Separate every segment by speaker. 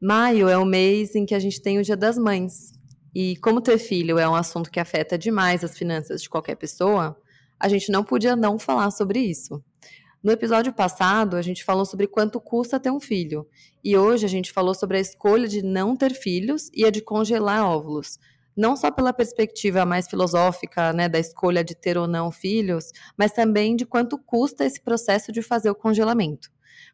Speaker 1: Maio é o mês em que a gente tem o Dia das Mães. E como ter filho é um assunto que afeta demais as finanças de qualquer pessoa, a gente não podia não falar sobre isso. No episódio passado, a gente falou sobre quanto custa ter um filho. E hoje a gente falou sobre a escolha de não ter filhos e a de congelar óvulos. Não só pela perspectiva mais filosófica, né, da escolha de ter ou não filhos, mas também de quanto custa esse processo de fazer o congelamento.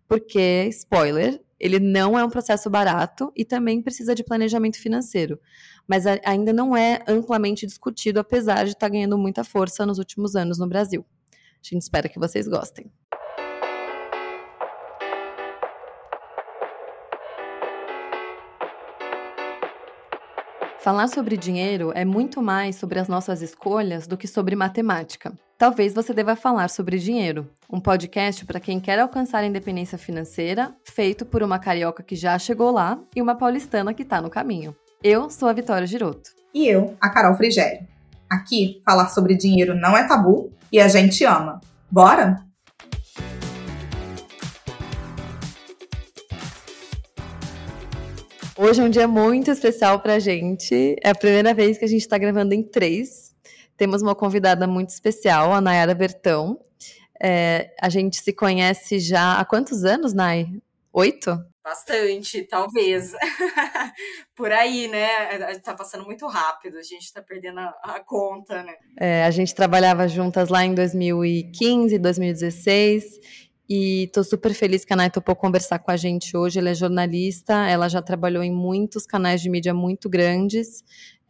Speaker 1: Porque, spoiler, ele não é um processo barato e também precisa de planejamento financeiro. Mas ainda não é amplamente discutido, apesar de estar tá ganhando muita força nos últimos anos no Brasil. A gente espera que vocês gostem. Falar sobre dinheiro é muito mais sobre as nossas escolhas do que sobre matemática. Talvez você deva falar sobre dinheiro, um podcast para quem quer alcançar a independência financeira, feito por uma carioca que já chegou lá e uma paulistana que está no caminho. Eu sou a Vitória Giroto.
Speaker 2: E eu, a Carol Frigério. Aqui, falar sobre dinheiro não é tabu e a gente ama. Bora?
Speaker 1: Hoje é um dia muito especial para a gente. É a primeira vez que a gente está gravando em três. Temos uma convidada muito especial, a Nayara Bertão. É, a gente se conhece já há quantos anos, Nay? Oito?
Speaker 3: Bastante, talvez. Por aí, né? Tá passando muito rápido, a gente tá perdendo a, a conta, né?
Speaker 1: É, a gente trabalhava juntas lá em 2015, 2016 e estou super feliz que a Nay topou conversar com a gente hoje. Ela é jornalista, ela já trabalhou em muitos canais de mídia muito grandes.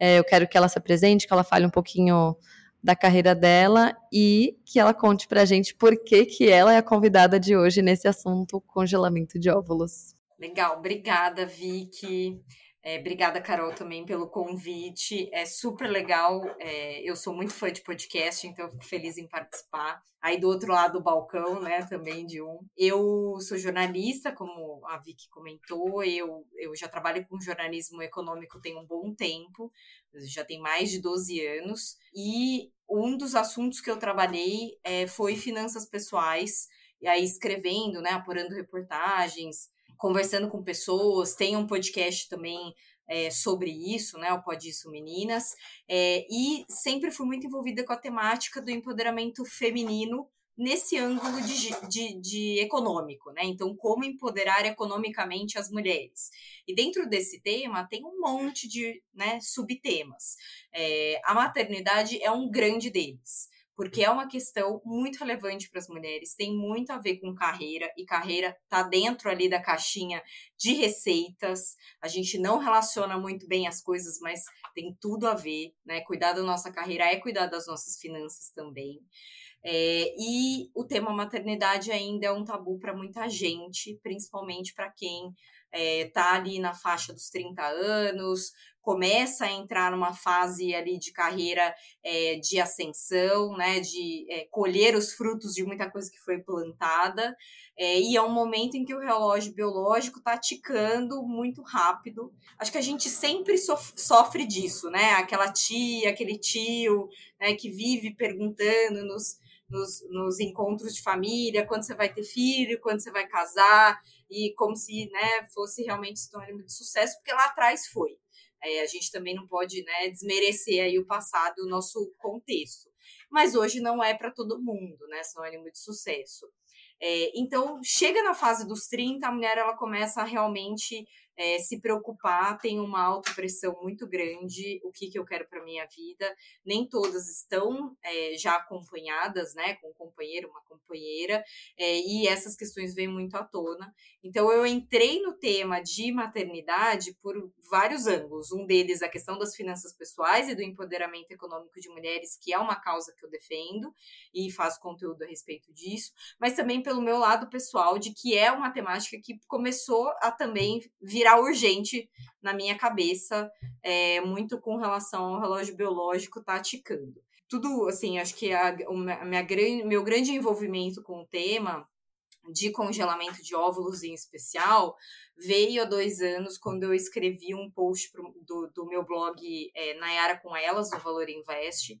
Speaker 1: É, eu quero que ela se apresente, que ela fale um pouquinho da carreira dela e que ela conte para a gente por que, que ela é a convidada de hoje nesse assunto congelamento de óvulos.
Speaker 3: Legal, obrigada, Vicky. É, obrigada, Carol, também pelo convite. É super legal. É, eu sou muito fã de podcast, então fico feliz em participar. Aí do outro lado do balcão, né, também de um. Eu sou jornalista, como a Vicky comentou. Eu, eu já trabalho com jornalismo econômico tem um bom tempo, já tem mais de 12 anos. E um dos assuntos que eu trabalhei é, foi finanças pessoais. E aí escrevendo, né, apurando reportagens, conversando com pessoas, tem um podcast também é, sobre isso, né? O Pode Isso Meninas. É, e sempre fui muito envolvida com a temática do empoderamento feminino nesse ângulo de, de, de, econômico, né? Então, como empoderar economicamente as mulheres. E dentro desse tema tem um monte de né, subtemas. É, a maternidade é um grande deles porque é uma questão muito relevante para as mulheres, tem muito a ver com carreira, e carreira está dentro ali da caixinha de receitas. A gente não relaciona muito bem as coisas, mas tem tudo a ver, né? Cuidar da nossa carreira é cuidar das nossas finanças também. É, e o tema maternidade ainda é um tabu para muita gente, principalmente para quem está é, ali na faixa dos 30 anos, começa a entrar numa fase ali de carreira é, de ascensão, né, de é, colher os frutos de muita coisa que foi plantada, é, e é um momento em que o relógio biológico está ticando muito rápido. Acho que a gente sempre sofre disso, né? Aquela tia, aquele tio, né, que vive perguntando nos, nos, nos encontros de família quando você vai ter filho, quando você vai casar, e como se né, fosse realmente sinônimo de sucesso, porque lá atrás foi. É, a gente também não pode né, desmerecer aí o passado, o nosso contexto. Mas hoje não é para todo mundo, né? Sinônimo de sucesso. É, então, chega na fase dos 30, a mulher ela começa a realmente é, se preocupar, tem uma autopressão muito grande, o que, que eu quero para minha vida. Nem todas estão é, já acompanhadas, né, com um companheiro, uma companheira, é, e essas questões vêm muito à tona. Então, eu entrei no tema de maternidade por vários ângulos. Um deles, a questão das finanças pessoais e do empoderamento econômico de mulheres, que é uma causa que eu defendo e faço conteúdo a respeito disso, mas também pelo meu lado pessoal, de que é uma temática que começou a também vir virar urgente na minha cabeça, é, muito com relação ao relógio biológico tá ticando. Tudo, assim, acho que a, o minha, meu grande envolvimento com o tema de congelamento de óvulos em especial veio há dois anos quando eu escrevi um post pro, do, do meu blog é, Nayara com Elas, do Valor Invest,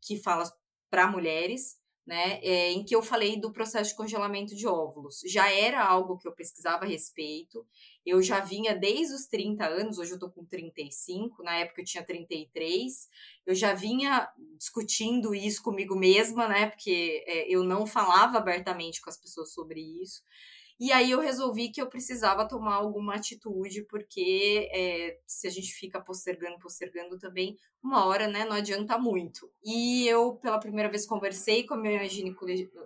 Speaker 3: que fala para mulheres né, é, em que eu falei do processo de congelamento de óvulos. Já era algo que eu pesquisava a respeito, eu já vinha desde os 30 anos, hoje eu tô com 35, na época eu tinha 33, eu já vinha discutindo isso comigo mesma, né, porque é, eu não falava abertamente com as pessoas sobre isso. E aí eu resolvi que eu precisava tomar alguma atitude, porque é, se a gente fica postergando, postergando também, uma hora, né, não adianta muito. E eu, pela primeira vez, conversei com a minha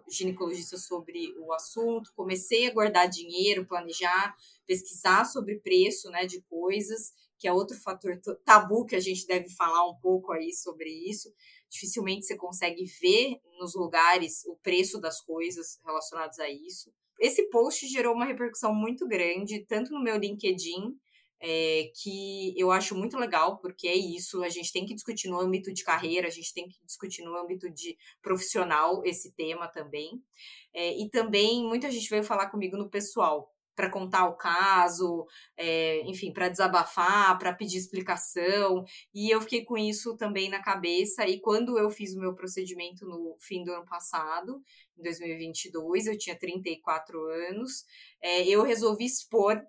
Speaker 3: ginecologista sobre o assunto, comecei a guardar dinheiro, planejar, pesquisar sobre preço, né, de coisas, que é outro fator tabu que a gente deve falar um pouco aí sobre isso. Dificilmente você consegue ver nos lugares o preço das coisas relacionadas a isso esse post gerou uma repercussão muito grande, tanto no meu LinkedIn, é, que eu acho muito legal, porque é isso, a gente tem que discutir no âmbito de carreira, a gente tem que discutir no âmbito de profissional esse tema também. É, e também muita gente veio falar comigo no pessoal, para contar o caso, é, enfim, para desabafar, para pedir explicação. E eu fiquei com isso também na cabeça. E quando eu fiz o meu procedimento no fim do ano passado, em 2022, eu tinha 34 anos, é, eu resolvi expor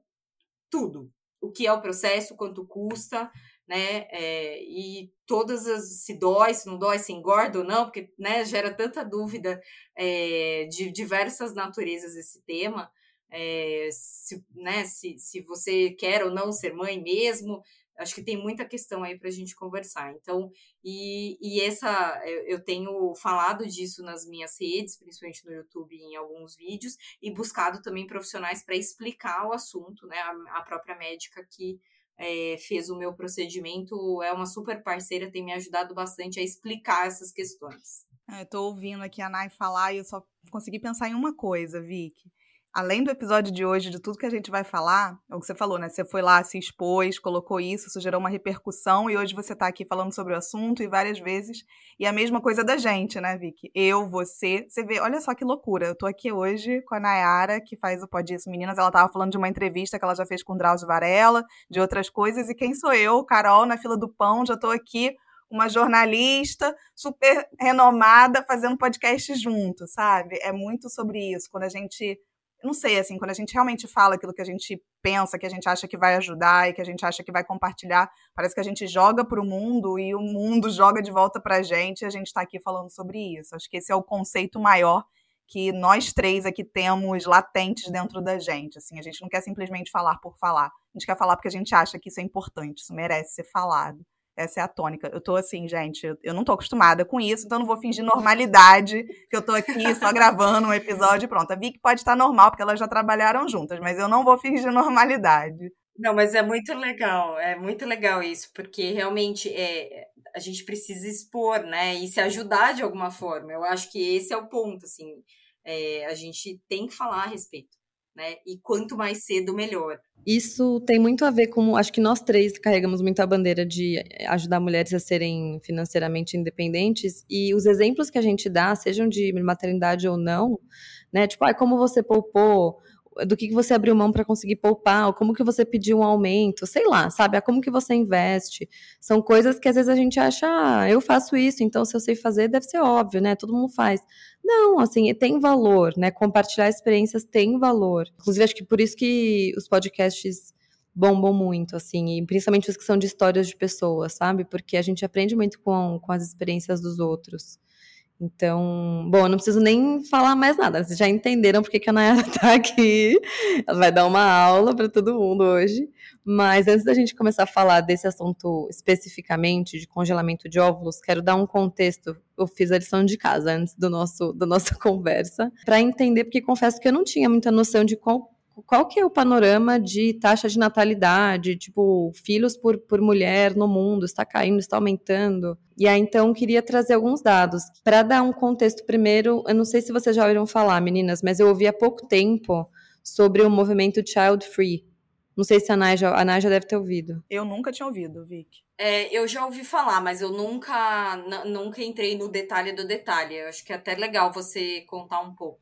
Speaker 3: tudo. O que é o processo, quanto custa, né? É, e todas as se dói, se não dói, se engorda ou não, porque né, gera tanta dúvida é, de diversas naturezas esse tema é, se, né, se, se você quer ou não ser mãe mesmo. Acho que tem muita questão aí para a gente conversar. Então, e, e essa, eu tenho falado disso nas minhas redes, principalmente no YouTube em alguns vídeos, e buscado também profissionais para explicar o assunto, né? A, a própria médica que é, fez o meu procedimento é uma super parceira, tem me ajudado bastante a explicar essas questões.
Speaker 2: É, Estou ouvindo aqui a Nai falar e eu só consegui pensar em uma coisa, Vicky além do episódio de hoje, de tudo que a gente vai falar, é o que você falou, né? Você foi lá, se expôs, colocou isso, isso gerou uma repercussão e hoje você está aqui falando sobre o assunto e várias vezes. E a mesma coisa da gente, né, Vicky? Eu, você, você vê, olha só que loucura. Eu tô aqui hoje com a Nayara, que faz o Pode Isso Meninas. Ela tava falando de uma entrevista que ela já fez com o Drauzio Varela, de outras coisas. E quem sou eu, Carol, na fila do pão, já tô aqui uma jornalista super renomada fazendo podcast junto, sabe? É muito sobre isso. Quando a gente não sei, assim, quando a gente realmente fala aquilo que a gente pensa, que a gente acha que vai ajudar e que a gente acha que vai compartilhar, parece que a gente joga para o mundo e o mundo joga de volta para a gente e a gente está aqui falando sobre isso. Acho que esse é o conceito maior que nós três aqui temos latentes dentro da gente. Assim, a gente não quer simplesmente falar por falar, a gente quer falar porque a gente acha que isso é importante, isso merece ser falado. Essa é a tônica. Eu tô assim, gente, eu, não tô acostumada com isso, então não vou fingir normalidade, que eu tô aqui só gravando um episódio e pronto. A Vicky pode estar normal, porque elas já trabalharam juntas, mas eu não vou fingir normalidade.
Speaker 3: Não, mas é muito legal, é muito legal isso, porque realmente é, a gente precisa expor, né, e se ajudar de alguma forma. Eu acho que esse é o ponto, assim, é, a gente tem que falar a respeito né? E quanto mais cedo, melhor.
Speaker 1: Isso tem muito a ver com. Acho que nós três carregamos muito a bandeira de ajudar mulheres a serem financeiramente independentes. E os exemplos que a gente dá, sejam de maternidade ou não, né? Tipo, ah, como você poupou do que, que você abriu mão para conseguir poupar, ou como que você pediu um aumento, sei lá, sabe? A como que você investe. São coisas que às vezes a gente acha, ah, eu faço isso, então se eu sei fazer, deve ser óbvio, né? Todo mundo faz. Não, assim, tem valor, né? Compartilhar experiências tem valor. Inclusive, acho que por isso que os podcasts bombam muito, assim, e principalmente os que são de histórias de pessoas, sabe? Porque a gente aprende muito com, com as experiências dos outros. Então, bom, eu não preciso nem falar mais nada. Vocês já entenderam porque que a Nayara tá aqui. Ela vai dar uma aula para todo mundo hoje. Mas antes da gente começar a falar desse assunto especificamente de congelamento de óvulos, quero dar um contexto. Eu fiz a lição de casa antes do nosso da nossa conversa para entender, porque confesso que eu não tinha muita noção de qual qual que é o panorama de taxa de natalidade, tipo, filhos por, por mulher no mundo, está caindo, está aumentando? E aí, então, queria trazer alguns dados. Para dar um contexto primeiro, eu não sei se vocês já ouviram falar, meninas, mas eu ouvi há pouco tempo sobre o movimento Child Free. Não sei se a Naja, a Naja deve ter ouvido.
Speaker 2: Eu nunca tinha ouvido, Vic.
Speaker 3: É, eu já ouvi falar, mas eu nunca, nunca entrei no detalhe do detalhe. Eu acho que é até legal você contar um pouco.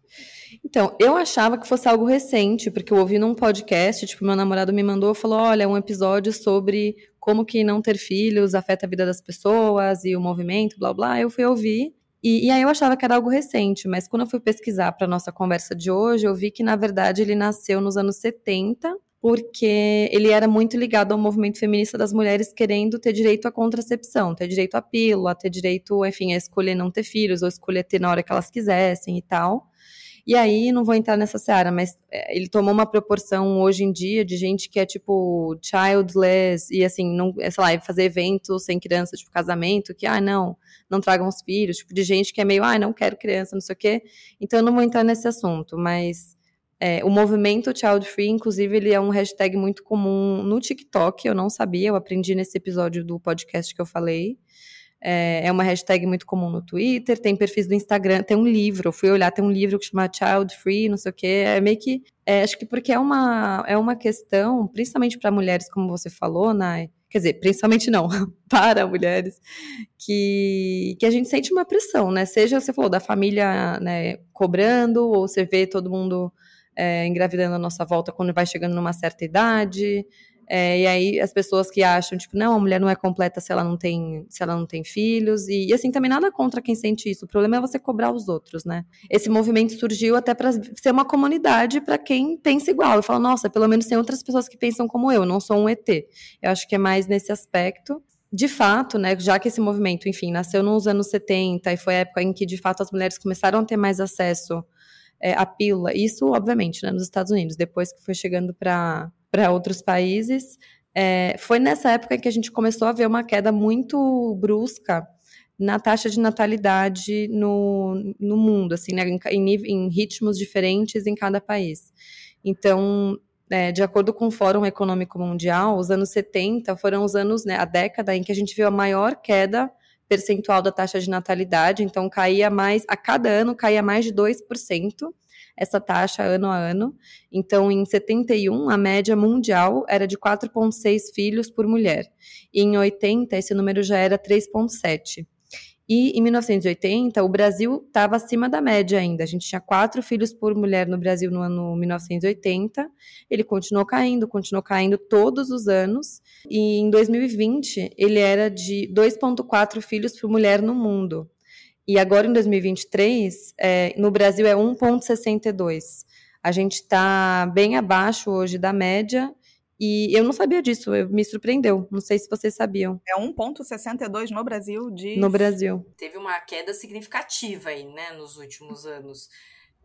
Speaker 1: Então, eu achava que fosse algo recente, porque eu ouvi num podcast, tipo, meu namorado me mandou, falou, olha, é um episódio sobre como que não ter filhos afeta a vida das pessoas e o movimento, blá, blá. Eu fui ouvir E, e, aí eu achava que era algo recente, mas quando eu fui pesquisar para nossa conversa de hoje, eu vi que na verdade ele nasceu nos anos 70, porque ele era muito ligado ao movimento feminista das mulheres querendo ter direito à contracepção, ter direito à pílula, ter direito, enfim, a escolher não ter filhos ou escolher ter na hora que elas quisessem e tal. E aí, não vou entrar nessa seara, mas é, ele tomou uma proporção hoje em dia de gente que é tipo childless e assim, não, é, sei lá, fazer eventos sem criança, tipo casamento, que, ah, não, não tragam os filhos, tipo de gente que é meio, ah, não quero criança, não sei o quê. Então, eu não vou entrar nesse assunto, mas é, o movimento Child Free, inclusive, ele é um hashtag muito comum no TikTok, eu não sabia, eu aprendi nesse episódio do podcast que eu falei. É, é, uma hashtag muito comum no Twitter, tem perfis do Instagram, tem um livro, eu fui olhar, tem um livro que chama Child Free, não sei o quê, é meio que, é, acho que porque é uma, é uma questão, principalmente para mulheres, como você falou, Nai, quer dizer, principalmente não, para mulheres, que, que a gente sente uma pressão, né, seja, você falou, da família, né, cobrando, ou você vê todo mundo é, engravidando à nossa volta quando vai chegando numa certa idade, é, e aí as pessoas que acham, tipo, não, a mulher não é completa se ela não tem, se ela não tem filhos. E, e assim, também nada contra quem sente isso. O problema é você cobrar os outros, né? Esse movimento surgiu até para ser uma comunidade para quem pensa igual. Eu falo, nossa, pelo menos tem outras pessoas que pensam como eu, não sou um ET. Eu acho que é mais nesse aspecto de fato, né, já que esse movimento, enfim, nasceu nos anos 70 e foi a época em que, de fato, as mulheres começaram a ter mais acesso é, à pílula, isso, obviamente, né, nos Estados Unidos, depois que foi chegando para outros países. É, foi nessa época que a gente começou a ver uma queda muito brusca na taxa de natalidade no, no mundo, assim, né, em, em, em, ritmos diferentes em cada país. Então, é, de acordo com o Fórum Econômico Mundial, os anos 70 foram os anos, né, a década em que a gente viu a maior queda percentual da taxa de natalidade, então caía mais, a cada ano caía mais de 2% essa taxa ano a ano. Então, em 71, a média mundial era de 4,6 filhos por mulher. E em 80, esse número já era 3,7. E em 1980, o Brasil estava acima da média ainda. A gente tinha quatro filhos por mulher no Brasil no ano 1980. Ele continuou caindo, continuou caindo todos os anos. E em 2020, ele era de 2,4 filhos por mulher no mundo. E agora, em 2023, é, no Brasil é 1,62. A gente está bem abaixo hoje da média. E eu não sabia disso, me surpreendeu. Não sei se vocês sabiam.
Speaker 2: É 1,62 no Brasil de.
Speaker 1: No Brasil.
Speaker 3: Teve uma queda significativa aí, né, nos últimos anos.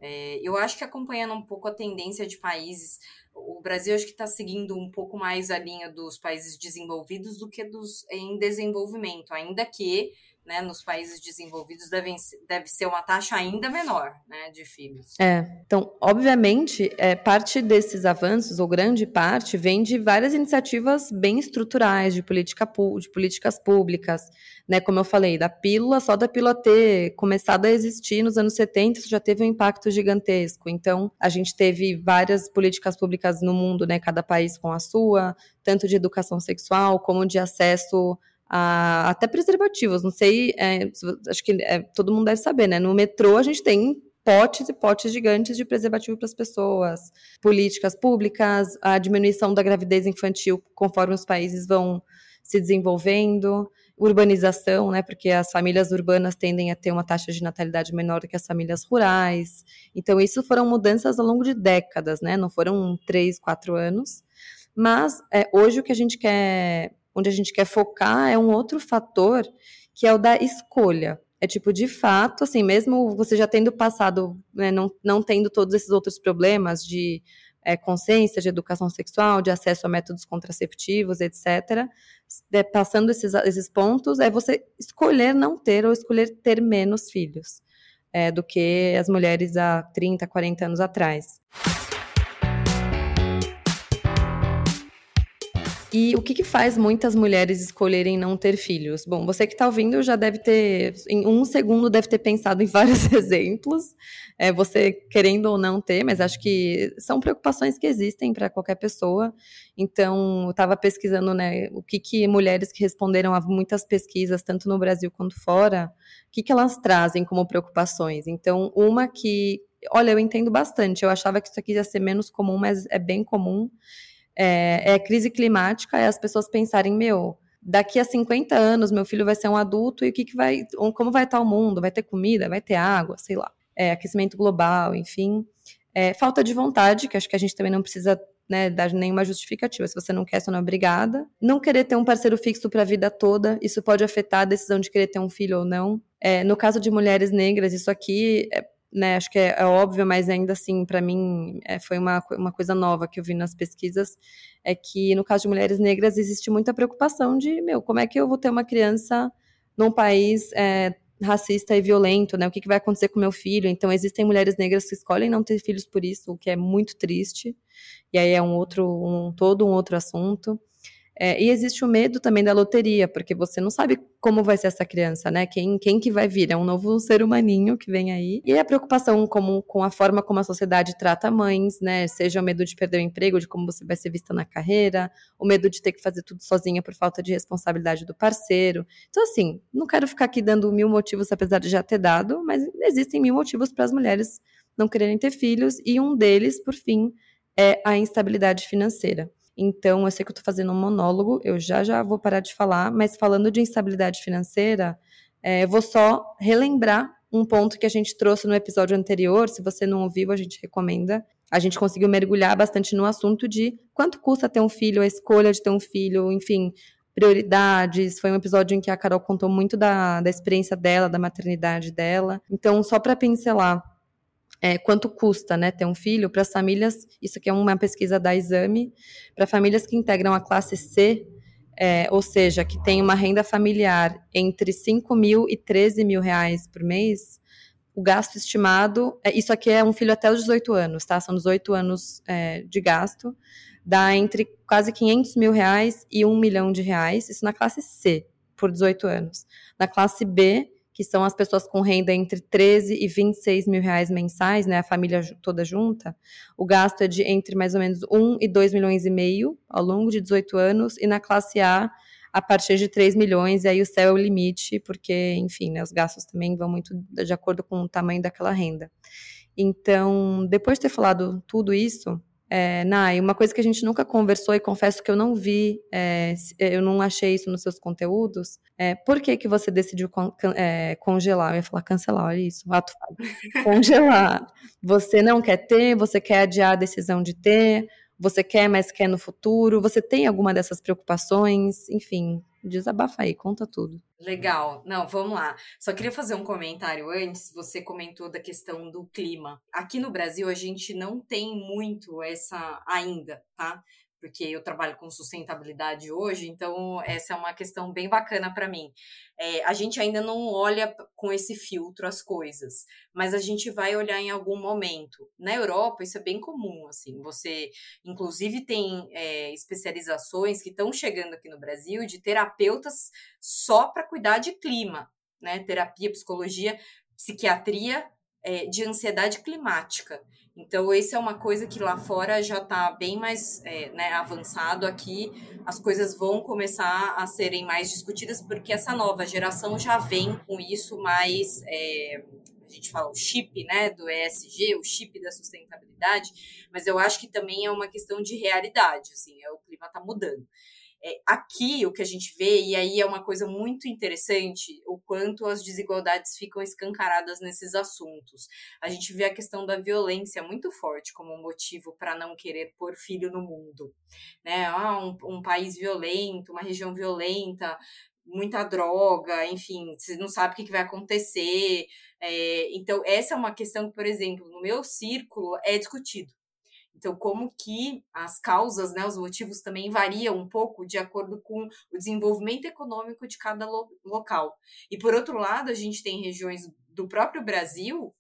Speaker 3: É, eu acho que acompanhando um pouco a tendência de países, o Brasil acho que está seguindo um pouco mais a linha dos países desenvolvidos do que dos em desenvolvimento, ainda que né, nos países desenvolvidos devem, deve ser uma taxa ainda menor né, de filhos.
Speaker 1: É, então, obviamente, é, parte desses avanços, ou grande parte, vem de várias iniciativas bem estruturais de, política, de políticas públicas, né, como eu falei, da pílula, só da pílula ter começado a existir nos anos 70, isso já teve um impacto gigantesco. Então, a gente teve várias políticas públicas no mundo, né, cada país com a sua, tanto de educação sexual como de acesso até preservativos. Não sei, é, acho que é, todo mundo deve saber, né? No metrô a gente tem potes e potes gigantes de preservativo para as pessoas, políticas públicas, a diminuição da gravidez infantil conforme os países vão se desenvolvendo, urbanização, né, porque as famílias urbanas tendem a ter uma taxa de natalidade menor do que as famílias rurais. Então, isso foram mudanças ao longo de décadas, né, não foram três, quatro anos. Mas é, hoje o que a gente quer onde a gente quer focar é um outro fator, que é o da escolha. É tipo, de fato, assim, mesmo você já tendo passado, né, não, não tendo todos esses outros problemas de é, consciência, de educação sexual, de acesso a métodos contraceptivos, etc., é, passando esses, esses pontos, é você escolher não ter ou escolher ter menos filhos é, do que as mulheres há 30, 40 anos atrás. E o que, que, faz muitas mulheres escolherem não ter filhos? Bom, você que está ouvindo já deve ter, em um segundo, deve ter pensado em vários exemplos, é, você querendo ou não ter, mas acho que são preocupações que existem para qualquer pessoa. Então, eu estava pesquisando né, o que, que mulheres que responderam a muitas pesquisas, tanto no Brasil quanto fora, o que, que elas trazem como preocupações. Então, uma que, olha, eu entendo bastante, eu achava que isso aqui ia ser menos comum, mas é bem comum é, é crise climática, é as pessoas pensarem, meu, daqui a 50 anos meu filho vai ser um adulto e o que, que vai, como vai estar o mundo? Vai ter comida, vai ter água, sei lá. É, aquecimento global, enfim. É, falta de vontade, que acho que a gente também não precisa né, dar nenhuma justificativa. Se você não quer, você não é obrigada. Não querer ter um parceiro fixo para a vida toda, isso pode afetar a decisão de querer ter um filho ou não. É, no caso de mulheres negras, isso aqui é, né, acho que é, é, óbvio, mas ainda assim, para mim, é, foi uma, uma coisa nova que eu vi nas pesquisas, é que no caso de mulheres negras existe muita preocupação de, meu, como é que eu vou ter uma criança num país é, racista e violento, né, o que, que vai acontecer com meu filho? Então, existem mulheres negras que escolhem não ter filhos por isso, o que é muito triste, e aí é um outro, um, todo um outro assunto. É, e existe o medo também da loteria, porque você não sabe como vai ser essa criança, né? Quem, quem que vai vir? É um novo ser humaninho que vem aí. E a preocupação como, com a forma como a sociedade trata mães, né? Seja o medo de perder o emprego, de como você vai ser vista na carreira, o medo de ter que fazer tudo sozinha por falta de responsabilidade do parceiro. Então, assim, não quero ficar aqui dando mil motivos, apesar de já ter dado, mas existem mil motivos para as mulheres não quererem ter filhos, e um deles, por fim, é a instabilidade financeira. Então, eu sei que eu estou fazendo um monólogo, eu já já vou parar de falar, mas falando de instabilidade financeira, é, eu vou só relembrar um ponto que a gente trouxe no episódio anterior. Se você não ouviu, a gente recomenda. A gente conseguiu mergulhar bastante no assunto de quanto custa ter um filho, a escolha de ter um filho, enfim, prioridades. Foi um episódio em que a Carol contou muito da, da experiência dela, da maternidade dela. Então, só para pincelar, é, quanto custa né, ter um filho para as famílias, isso aqui é uma pesquisa da Exame, para famílias que integram a classe C, é, ou seja, que tem uma renda familiar entre 5 mil e 13 mil reais por mês, o gasto estimado, é, isso aqui é um filho até os 18 anos, tá? São 18 anos é, de gasto, dá entre quase 500 mil reais e 1 milhão de reais, isso na classe C, por 18 anos. Na classe B, que são as pessoas com renda entre 13 e 26 mil reais mensais, né, a família toda junta, o gasto é de entre mais ou menos 1 e 2 milhões e meio ao longo de 18 anos, e na classe A, a partir de 3 milhões, e aí o céu é o limite, porque, enfim, né, os gastos também vão muito de acordo com o tamanho daquela renda. Então, depois de ter falado tudo isso, é, Nai, uma coisa que a gente nunca conversou e confesso que eu não vi, é, eu não achei isso nos seus conteúdos, é, por que que você decidiu con é, congelar? Eu ia falar cancelar, olha isso, ato Congelar. Você não quer ter, você quer adiar a decisão de ter, você quer, mas quer no futuro, você tem alguma dessas preocupações, enfim, Desabafa aí, conta tudo.
Speaker 3: Legal. Não, vamos lá. Só queria fazer um comentário antes. Você comentou da questão do clima. Aqui no Brasil, a gente não tem muito essa ainda, tá? Porque eu trabalho com sustentabilidade hoje, então essa é uma questão bem bacana para mim. É, a gente ainda não olha com esse filtro as coisas, mas a gente vai olhar em algum momento. Na Europa, isso é bem comum, assim, você, inclusive, tem é, especializações que estão chegando aqui no Brasil de terapeutas só para cuidar de clima, né? Terapia, psicologia, psiquiatria é, de ansiedade climática. Então, esse é uma coisa que lá fora já está bem mais é, né, avançado. Aqui as coisas vão começar a serem mais discutidas, porque essa nova geração já vem com isso mais. É, a gente fala o chip né, do ESG, o chip da sustentabilidade, mas eu acho que também é uma questão de realidade. Assim, é, o clima está mudando. É, aqui o que a gente vê, e aí é uma coisa muito interessante, o quanto as desigualdades ficam escancaradas nesses assuntos. A gente vê a questão da violência muito forte como motivo para não querer pôr filho no mundo. Né? Ah, um, um país violento, uma região violenta, muita droga, enfim, você não sabe o que, vai acontecer. É, então, essa é uma questão que, por exemplo, no meu círculo é discutido. Então, como que as causas, né, os motivos também variam um pouco de acordo com o desenvolvimento econômico de cada lo local. E por outro lado, a gente tem regiões do próprio Brasil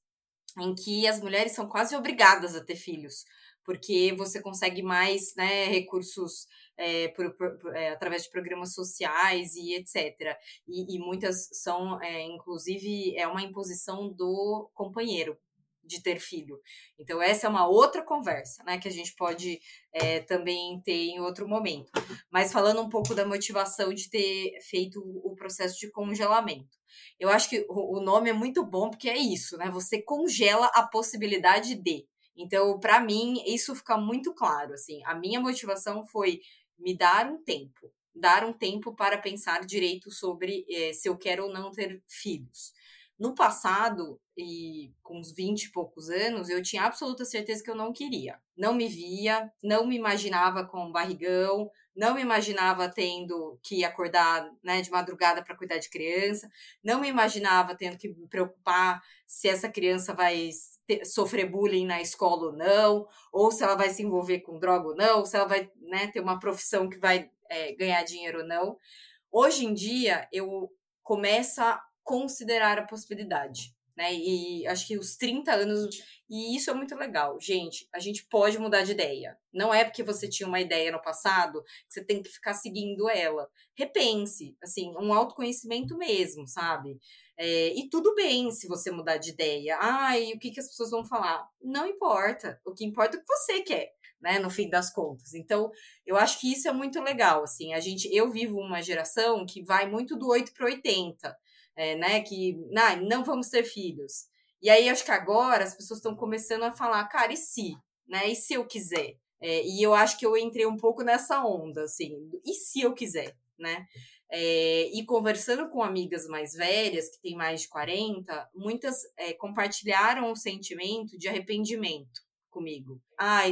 Speaker 3: em que as mulheres são quase obrigadas a ter filhos, porque você consegue mais né, recursos é, por, por, é, através de programas sociais e etc. E, e muitas são, é, inclusive, é uma imposição do companheiro de ter filho. Então, essa é uma outra conversa, né, que a gente pode é, também ter em outro momento. Mas falando um pouco da motivação de ter feito o processo de congelamento. Eu acho que o nome é muito bom porque é isso, né? Você congela a possibilidade de. Então, para mim, isso fica muito claro. Assim, a minha motivação foi me dar um tempo. dar um tempo para pensar direito sobre é, se eu quero ou não ter filhos. No passado, e com uns 20 e poucos anos, eu tinha absoluta certeza que eu não queria. Não me via, não me imaginava com um barrigão, não me imaginava tendo que acordar né, de madrugada para cuidar de criança, não me imaginava tendo que me preocupar se essa criança vai ter, sofrer bullying na escola ou não, ou se ela vai se envolver com droga ou não, ou se ela vai né, ter uma profissão que vai é, ganhar dinheiro ou não. Hoje em dia, eu começo considerar a possibilidade. Né? E acho que os 30 anos. E isso é muito legal. Gente, a gente pode mudar de ideia. Não é porque você tinha uma ideia no passado que você tem que ficar seguindo ela. Repense, assim, um autoconhecimento mesmo, sabe? É, e tudo bem se você mudar de ideia. E o que, que as pessoas vão falar? Não importa. O que importa é o que você quer. Né, no fim das contas. Então, eu acho que isso é muito legal, assim, a gente, eu vivo uma geração que vai muito do 8 para 80 é, né, que não, vamos ter filhos. E aí acho que agora as pessoas estão começando a falar, cara, e se? Né? E se eu quiser? É, e eu acho que eu entrei um pouco nessa onda, assim, e se eu quiser, né? É, e conversando com amigas mais velhas, que têm mais de 40, muitas é, compartilharam o sentimento de arrependimento comigo. Ah,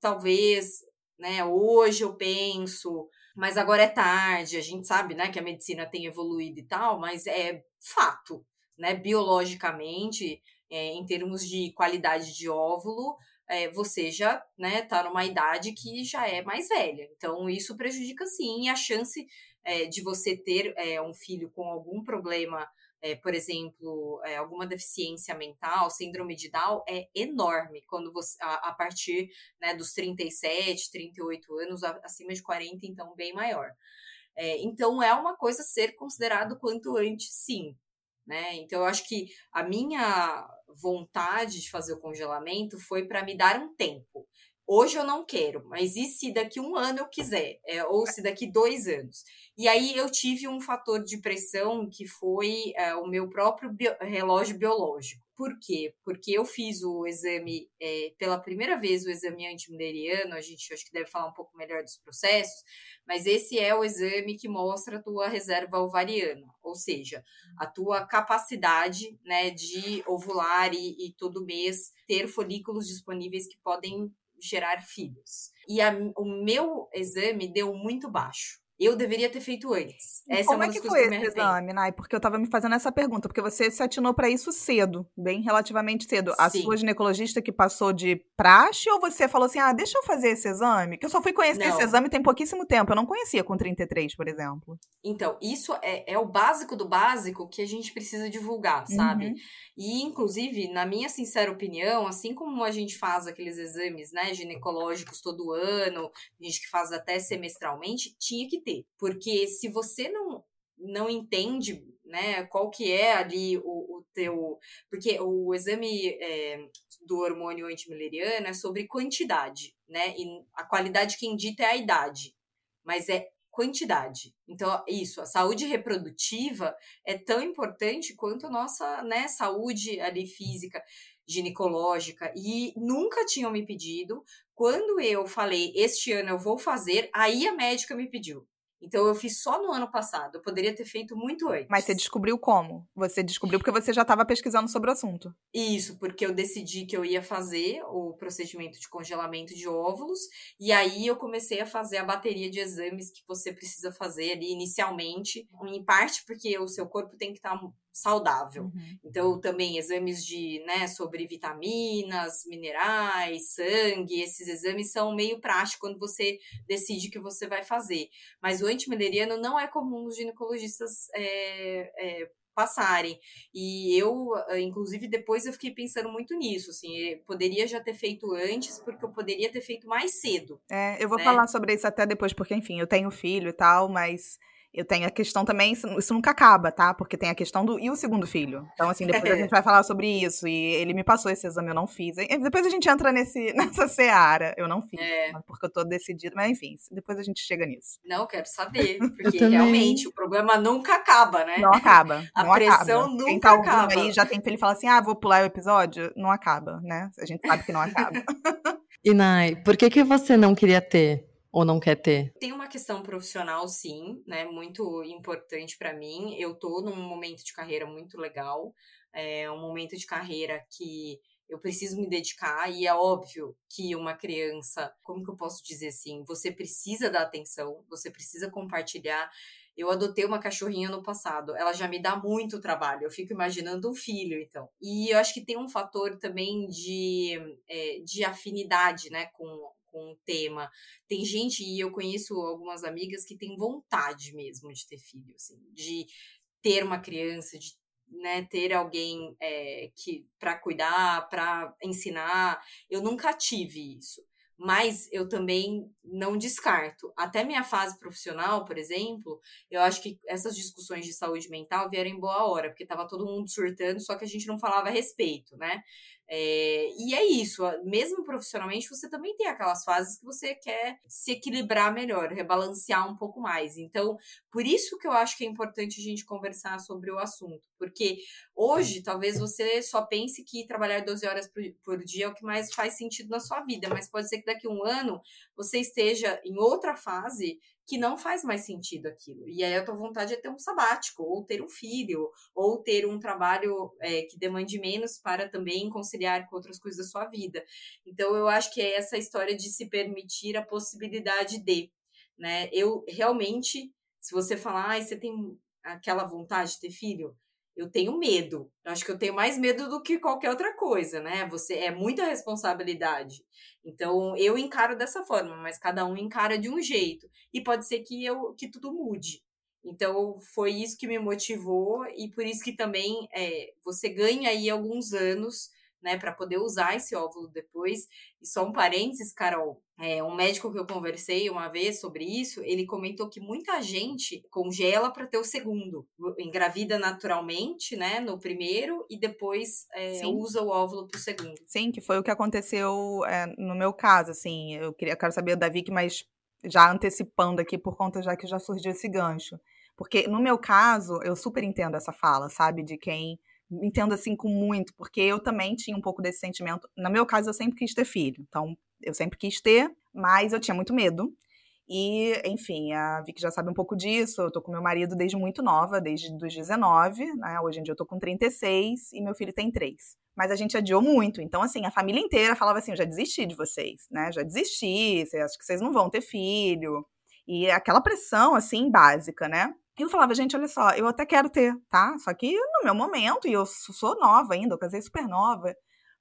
Speaker 3: talvez, né, hoje eu penso, mas agora é tarde, a gente sabe, né, que a medicina tem evoluído e tal, mas é fato, né, biologicamente, é, em termos de qualidade de óvulo, é, você já, né, tá numa idade que já é mais velha. Então, isso prejudica sim, e a chance é, de você ter um filho com algum problema é, por exemplo, é, alguma deficiência mental, síndrome de Down, é enorme quando você, a, a partir né, dos 37, 38 anos, acima de 40, então bem maior. É, então é uma coisa a ser considerado quanto antes, sim. Né? Então eu acho que a minha vontade de fazer o congelamento foi para me dar um tempo. Hoje eu não quero, mas e se daqui um ano eu quiser? É, ou se daqui dois anos? E aí eu tive um fator de pressão que foi é, o meu próprio bio, relógio biológico. Por quê? Porque eu fiz o exame, é, pela primeira vez, o exame antimileriano, a gente acho que deve falar um pouco melhor dos processos, mas esse é o exame que mostra a tua reserva ovariana, ou seja, a tua capacidade né, de ovular e, e todo mês ter folículos disponíveis que podem gerar filhos. E a, o meu exame deu muito baixo. Eu deveria ter feito antes.
Speaker 2: Essa Como é, é que foi esse exame, Nai? Porque eu tava me fazendo essa pergunta, porque você se atinou para isso cedo, bem relativamente cedo. A Sim. sua ginecologista que passou de praxe ou você falou assim: "Ah, deixa eu fazer esse exame"? Que eu só fui conhecer não. esse exame tem pouquíssimo tempo, eu não conhecia com 33, por exemplo.
Speaker 3: Então, isso é, é o básico do básico que a gente precisa divulgar, sabe? Uhum. E inclusive, na minha sincera opinião, assim como a gente faz aqueles exames, né, ginecológicos todo ano, a gente que faz até semestralmente, tinha que ter ter. Porque se você não, não entende né, qual que é ali o, o teu... Porque o exame é, do hormônio antimileriano é sobre quantidade, né? E a qualidade quem dita é a idade. Mas é quantidade. Então, isso, a saúde reprodutiva é tão importante quanto a nossa né, saúde ali física, ginecológica. E nunca tinham me pedido. Quando eu falei, este ano eu vou fazer, aí a médica me pediu. Então eu fiz só no ano passado. Eu poderia ter feito muito antes.
Speaker 2: Mas você descobriu como? Você descobriu porque você já estava pesquisando sobre o assunto.
Speaker 3: Isso, porque eu decidi que eu ia fazer o procedimento de congelamento de óvulos e aí eu comecei a fazer a bateria de exames que você precisa fazer ali inicialmente, em parte porque o seu corpo tem que estar tá saudável. Uhum. Então, também exames de, né, sobre vitaminas, minerais, sangue, esses exames são meio práticos quando você decide que você vai fazer. Mas o antimileriano não é comum os ginecologistas é, é, passarem. E eu, inclusive, depois eu fiquei pensando muito nisso, assim, poderia já ter feito antes, porque eu poderia ter feito mais cedo.
Speaker 2: É, eu vou né? falar sobre isso até depois, porque, enfim, eu tenho filho e tal, mas eu tenho a questão também, isso, isso, nunca acaba, tá? Porque tem a questão do. E o segundo filho? Então, assim, depois a gente vai falar sobre isso. E ele me passou esse exame, eu não fiz. E depois a gente entra nesse, nessa seara. Eu não fiz, é. porque eu tô decidida. Mas, enfim, depois a gente chega nisso.
Speaker 3: Não, quero saber. Porque realmente o problema nunca acaba, né?
Speaker 2: Não acaba.
Speaker 3: a
Speaker 2: não
Speaker 3: pressão
Speaker 2: acaba.
Speaker 3: nunca
Speaker 2: Quem tá
Speaker 3: acaba.
Speaker 2: aí já tem ele fala assim: ah, vou pular o episódio. Não acaba, né? A gente sabe que não acaba.
Speaker 1: Inai, por que, que você não queria ter? Ou não quer ter?
Speaker 3: Tem uma questão profissional, sim, né? Muito importante para mim. Eu tô num momento de carreira muito legal, é um momento de carreira que eu preciso me dedicar e é óbvio que uma criança, como que eu posso dizer assim, você precisa dar atenção, você precisa compartilhar. Eu adotei uma cachorrinha no passado, ela já me dá muito trabalho, eu fico imaginando um filho, então. E eu acho que tem um fator também de, é, de afinidade, né, com, com o tema. Tem gente, e eu conheço algumas amigas que têm vontade mesmo de ter filho, assim, de ter uma criança, de né, ter alguém é, que para cuidar, para ensinar. Eu nunca tive isso. Mas eu também não descarto. Até minha fase profissional, por exemplo, eu acho que essas discussões de saúde mental vieram em boa hora, porque estava todo mundo surtando, só que a gente não falava a respeito, né? É, e é isso, mesmo profissionalmente, você também tem aquelas fases que você quer se equilibrar melhor, rebalancear um pouco mais. Então, por isso que eu acho que é importante a gente conversar sobre o assunto, porque hoje talvez você só pense que trabalhar 12 horas por, por dia é o que mais faz sentido na sua vida, mas pode ser que daqui a um ano você esteja em outra fase que não faz mais sentido aquilo. E aí a tua vontade é ter um sabático, ou ter um filho, ou ter um trabalho é, que demande menos para também conciliar com outras coisas da sua vida. Então eu acho que é essa história de se permitir a possibilidade de, né? Eu realmente, se você falar, ah, você tem aquela vontade de ter filho, eu tenho medo. Eu acho que eu tenho mais medo do que qualquer outra coisa, né? Você é muita responsabilidade. Então eu encaro dessa forma, mas cada um encara de um jeito. E pode ser que eu que tudo mude. Então foi isso que me motivou e por isso que também é, você ganha aí alguns anos né, para poder usar esse óvulo depois. E só um parênteses, Carol, é, um médico que eu conversei uma vez sobre isso, ele comentou que muita gente congela para ter o segundo, engravida naturalmente, né, no primeiro e depois é, usa o óvulo para o segundo.
Speaker 2: Sim, que foi o que aconteceu é, no meu caso, assim, eu queria, quero saber da Vicky, mas já antecipando aqui por conta já que já surgiu esse gancho. Porque no meu caso, eu super entendo essa fala, sabe, de quem entendo assim com muito, porque eu também tinha um pouco desse sentimento. No meu caso, eu sempre quis ter filho, então eu sempre quis ter, mas eu tinha muito medo. E, enfim, a Vicky já sabe um pouco disso. Eu tô com meu marido desde muito nova, desde os 19, né? Hoje em dia eu tô com 36 e meu filho tem 3. Mas a gente adiou muito. Então, assim, a família inteira falava assim: eu já desisti de vocês, né? Já desisti, acho que vocês não vão ter filho. E aquela pressão, assim, básica, né? eu falava, gente, olha só, eu até quero ter, tá? Só que no meu momento, e eu sou nova ainda, eu casei super nova,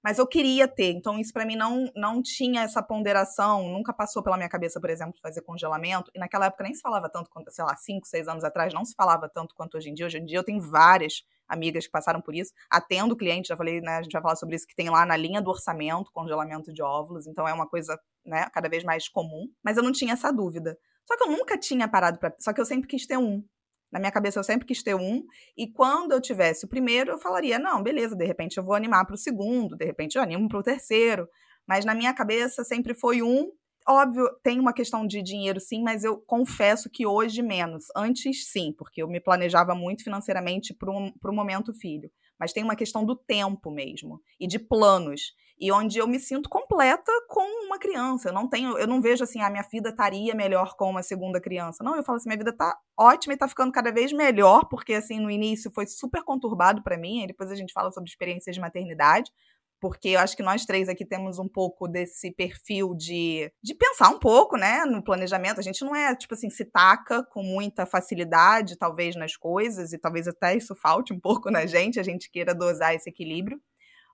Speaker 2: mas eu queria ter. Então, isso para mim não, não tinha essa ponderação, nunca passou pela minha cabeça, por exemplo, fazer congelamento. E naquela época nem se falava tanto sei lá, cinco, seis anos atrás, não se falava tanto quanto hoje em dia. Hoje em dia eu tenho várias amigas que passaram por isso. Atendo cliente, já falei, né? A gente vai falar sobre isso, que tem lá na linha do orçamento, congelamento de óvulos. Então é uma coisa, né, cada vez mais comum. Mas eu não tinha essa dúvida. Só que eu nunca tinha parado para. Só que eu sempre quis ter um. Na minha cabeça eu sempre quis ter um, e quando eu tivesse o primeiro, eu falaria: não, beleza, de repente eu vou animar para o segundo, de repente eu animo para o terceiro. Mas na minha cabeça sempre foi um. Óbvio, tem uma questão de dinheiro sim, mas eu confesso que hoje menos. Antes sim, porque eu me planejava muito financeiramente para o momento filho. Mas tem uma questão do tempo mesmo e de planos e onde eu me sinto completa com uma criança. Eu não tenho, eu não vejo assim, a ah, minha vida estaria melhor com uma segunda criança. Não, eu falo assim, minha vida tá ótima e tá ficando cada vez melhor, porque assim, no início foi super conturbado para mim, e depois a gente fala sobre experiências de maternidade, porque eu acho que nós três aqui temos um pouco desse perfil de, de pensar um pouco, né, no planejamento. A gente não é, tipo assim, se taca com muita facilidade, talvez, nas coisas, e talvez até isso falte um pouco na gente, a gente queira dosar esse equilíbrio.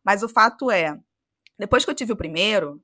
Speaker 2: Mas o fato é, depois que eu tive o primeiro,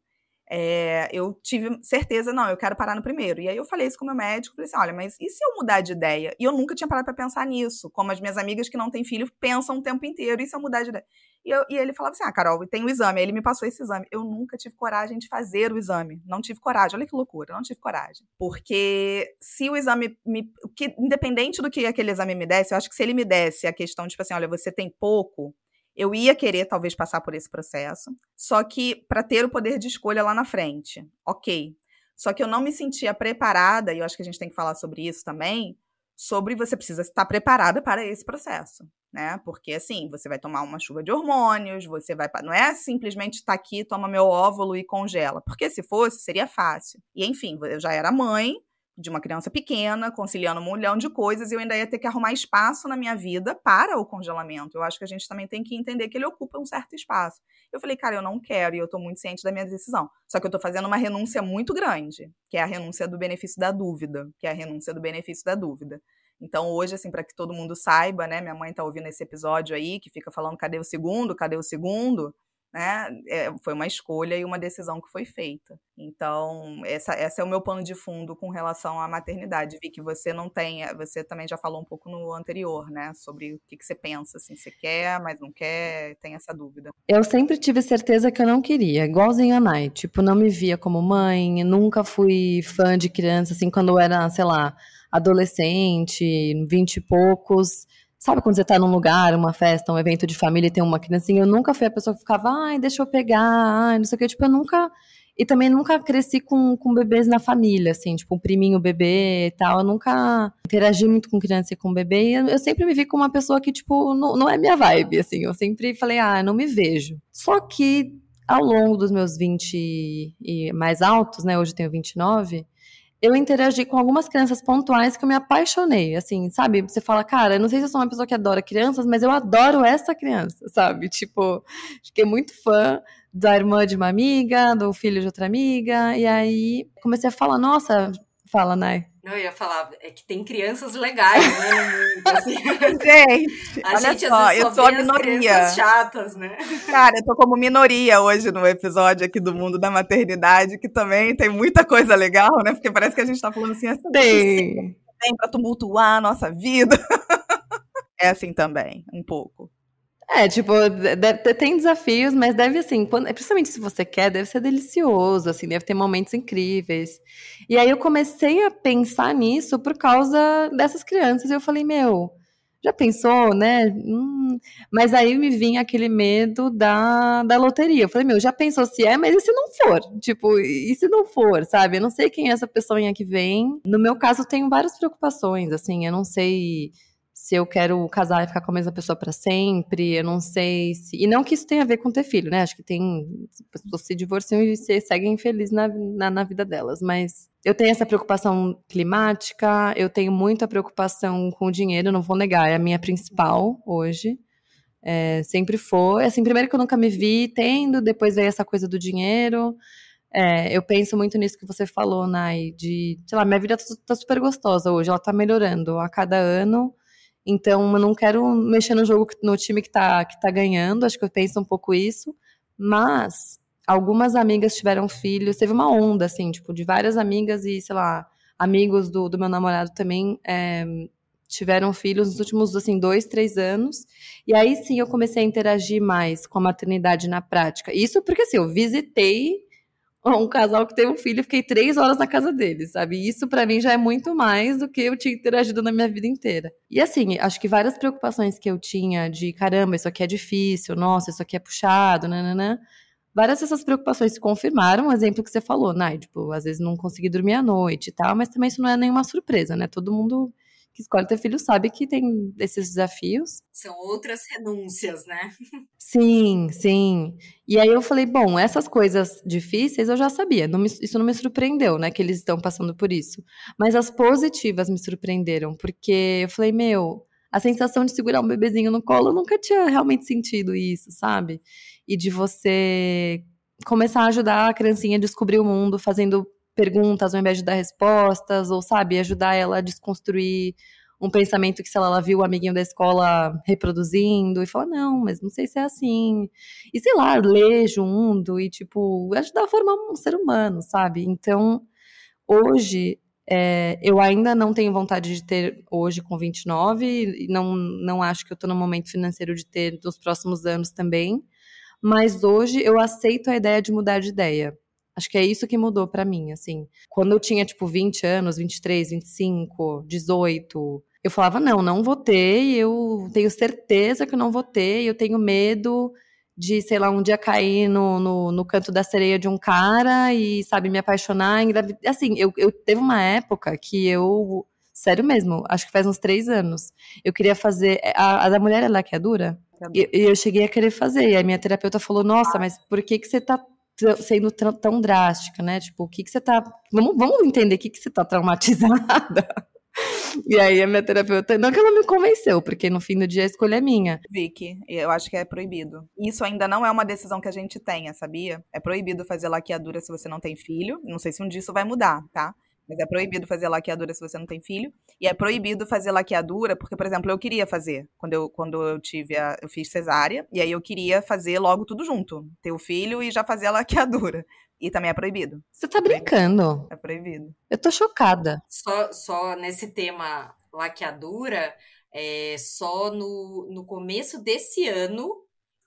Speaker 2: é, eu tive certeza, não, eu quero parar no primeiro. E aí eu falei isso com o meu médico, falei assim, olha, mas e se eu mudar de ideia? E eu nunca tinha parado para pensar nisso, como as minhas amigas que não têm filho pensam o tempo inteiro, e se eu mudar de ideia? E, eu, e ele falava assim, ah, Carol, tem o exame. Aí ele me passou esse exame. Eu nunca tive coragem de fazer o exame. Não tive coragem. Olha que loucura, não tive coragem. Porque se o exame me. Que, independente do que aquele exame me desse, eu acho que se ele me desse a questão, tipo assim, olha, você tem pouco, eu ia querer talvez passar por esse processo, só que para ter o poder de escolha lá na frente, ok. Só que eu não me sentia preparada, e eu acho que a gente tem que falar sobre isso também, sobre você precisa estar preparada para esse processo, né? Porque assim, você vai tomar uma chuva de hormônios, você vai, não é simplesmente estar tá aqui, toma meu óvulo e congela, porque se fosse seria fácil. E enfim, eu já era mãe, de uma criança pequena, conciliando um milhão de coisas, e eu ainda ia ter que arrumar espaço na minha vida para o congelamento. Eu acho que a gente também tem que entender que ele ocupa um certo espaço. Eu falei, cara, eu não quero, e eu tô muito ciente da minha decisão. Só que eu tô fazendo uma renúncia muito grande, que é a renúncia do benefício da dúvida, que é a renúncia do benefício da dúvida. Então, hoje, assim, para que todo mundo saiba, né, minha mãe tá ouvindo esse episódio aí, que fica falando, cadê o segundo, cadê o segundo? Né? É, foi uma escolha e uma decisão que foi feita. Então, essa, essa é o meu pano de fundo com relação à maternidade. Vi que você não tem, eh, você também já falou um pouco no anterior, né? Sobre o que, que você pensa, assim, você quer, mas não quer, tem essa dúvida.
Speaker 1: Eu sempre tive certeza que eu não queria, igualzinho a Nai. Tipo, não me via como mãe, nunca fui fã de criança, assim, quando eu era, sei lá, adolescente, vinte e poucos Sabe quando você tá num lugar, uma festa, um evento de família e tem uma criancinha? Eu nunca fui a pessoa que ficava, ai, deixa eu pegar, ai, não sei o que. Tipo, eu nunca. E também nunca cresci com, com bebês na família, assim, tipo, um priminho bebê e tal. Eu nunca interagi muito com criança e com bebê. E eu, eu sempre me vi como uma pessoa que, tipo, não, não é minha vibe, assim. Eu sempre falei, ah, não me vejo. Só que ao longo dos meus 20 e mais altos, né? Hoje eu tenho 29 eu interagi com algumas crianças pontuais que eu me apaixonei, assim, sabe? Você fala, cara, eu não sei se eu sou uma pessoa que adora crianças, mas eu adoro essa criança, sabe? Tipo, fiquei muito fã da irmã de uma amiga, do filho de outra amiga, e aí comecei a falar, nossa, fala, Nai.
Speaker 3: Não, eu ia falar, é que tem crianças legais, né, mundo, assim.
Speaker 2: Gente, a olha gente, só, eu sou a minoria.
Speaker 3: chatas, né?
Speaker 2: Cara, eu tô como minoria hoje no episódio aqui do mundo da maternidade, que também tem muita coisa legal, né? Porque parece que a gente tá falando assim, essa
Speaker 1: tem.
Speaker 2: tem pra tumultuar a nossa vida. é assim também, um pouco.
Speaker 1: É, tipo, deve, tem desafios, mas deve, assim, quando, principalmente se você quer, deve ser delicioso, assim, deve ter momentos incríveis. E aí eu comecei a pensar nisso por causa dessas crianças, e eu falei, meu, já pensou, né? Hum, mas aí me vinha aquele medo da, da loteria. Eu falei, meu, já pensou se é, mas e se não for? Tipo, e se não for, sabe? Eu não sei quem é essa pessoinha que vem. No meu caso, tenho várias preocupações, assim, eu não sei se eu quero casar e ficar com a mesma pessoa para sempre, eu não sei se. E não que isso tenha a ver com ter filho, né? Acho que tem. As pessoas se divorciam e se seguem felizes na, na, na, vida delas. Mas eu tenho essa preocupação climática, eu tenho muita preocupação com o dinheiro, não vou negar, é a minha principal hoje. É, sempre foi. Assim, primeiro que eu nunca me vi tendo, depois veio essa coisa do dinheiro. É, eu penso muito nisso que você falou, Nai, de, sei lá, minha vida tá, tá super gostosa hoje, ela tá melhorando a cada ano então, eu não quero mexer no jogo, no time que tá, que tá ganhando, acho que eu penso um pouco isso. Mas algumas amigas tiveram filhos, teve uma onda, assim, tipo, de várias amigas e, sei lá, amigos do, do meu namorado também é, tiveram filhos nos últimos, assim, dois, três anos. E aí sim eu comecei a interagir mais com a maternidade na prática. Isso porque, assim, eu visitei um casal que teve um filho, fiquei três horas na casa deles, sabe? Isso para mim já é muito mais do que eu tinha interagido na minha vida inteira. E assim, acho que várias preocupações que eu tinha de caramba, isso aqui é difícil, nossa, isso aqui é puxado, nananã. Várias dessas preocupações se confirmaram, o exemplo que você falou, Nai, tipo, às vezes não consegui dormir à noite e tal, mas também isso não é nenhuma surpresa, né? Todo mundo que escolhe ter filho sabe que tem esses desafios.
Speaker 3: São outras renúncias, né?
Speaker 1: Sim, sim. E aí eu falei, bom, essas coisas difíceis eu já sabia, não me, isso não me surpreendeu, né, que eles estão passando por isso. Mas as positivas me surpreenderam, porque eu falei, meu, a sensação de segurar um bebezinho no colo, eu nunca tinha realmente sentido isso, sabe? E de você começar a ajudar a criancinha a descobrir o mundo fazendo perguntas ao invés de dar respostas, ou sabe, ajudar ela a desconstruir um pensamento que, sei lá, ela viu o amiguinho da escola reproduzindo e fala, não, mas não sei se é assim. E sei lá, ler junto e, tipo, ajudar a formar um ser humano, sabe? Então, hoje, é, eu ainda não tenho vontade de ter hoje com 29, e não, não acho que eu tô no momento financeiro de ter nos próximos anos também, mas hoje eu aceito a ideia de mudar de ideia. Acho que é isso que mudou para mim, assim. Quando eu tinha, tipo, 20 anos, 23, 25, 18, eu falava, não, não vou ter, e eu tenho certeza que eu não vou ter, e eu tenho medo de, sei lá, um dia cair no, no, no canto da sereia de um cara e, sabe, me apaixonar. Assim, eu, eu teve uma época que eu Sério mesmo, acho que faz uns três anos. Eu queria fazer. A, a da mulher é laqueadura? E, e eu cheguei a querer fazer. E a minha terapeuta falou: Nossa, mas por que, que você tá sendo tão drástica, né? Tipo, o que, que você tá. Vamos, vamos entender o que, que você tá traumatizada. E aí a minha terapeuta, não que ela me convenceu, porque no fim do dia a escolha é minha.
Speaker 2: Vicky, eu acho que é proibido. Isso ainda não é uma decisão que a gente tenha, sabia? É proibido fazer laqueadura se você não tem filho. Não sei se um dia isso vai mudar, tá? Mas é proibido fazer laqueadura se você não tem filho. E é proibido fazer laqueadura, porque, por exemplo, eu queria fazer. Quando eu, quando eu tive a. Eu fiz cesárea, e aí eu queria fazer logo tudo junto. Ter o filho e já fazer a laqueadura. E também é proibido.
Speaker 1: Você tá brincando?
Speaker 2: É proibido.
Speaker 1: Eu tô chocada.
Speaker 3: Só, só nesse tema laqueadura, é, só no, no começo desse ano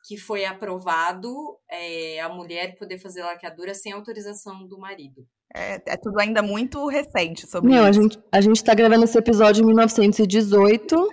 Speaker 3: que foi aprovado é, a mulher poder fazer laqueadura sem autorização do marido.
Speaker 2: É, é tudo ainda muito recente sobre
Speaker 1: Meu,
Speaker 2: isso.
Speaker 1: A gente, a gente tá gravando esse episódio em 1918.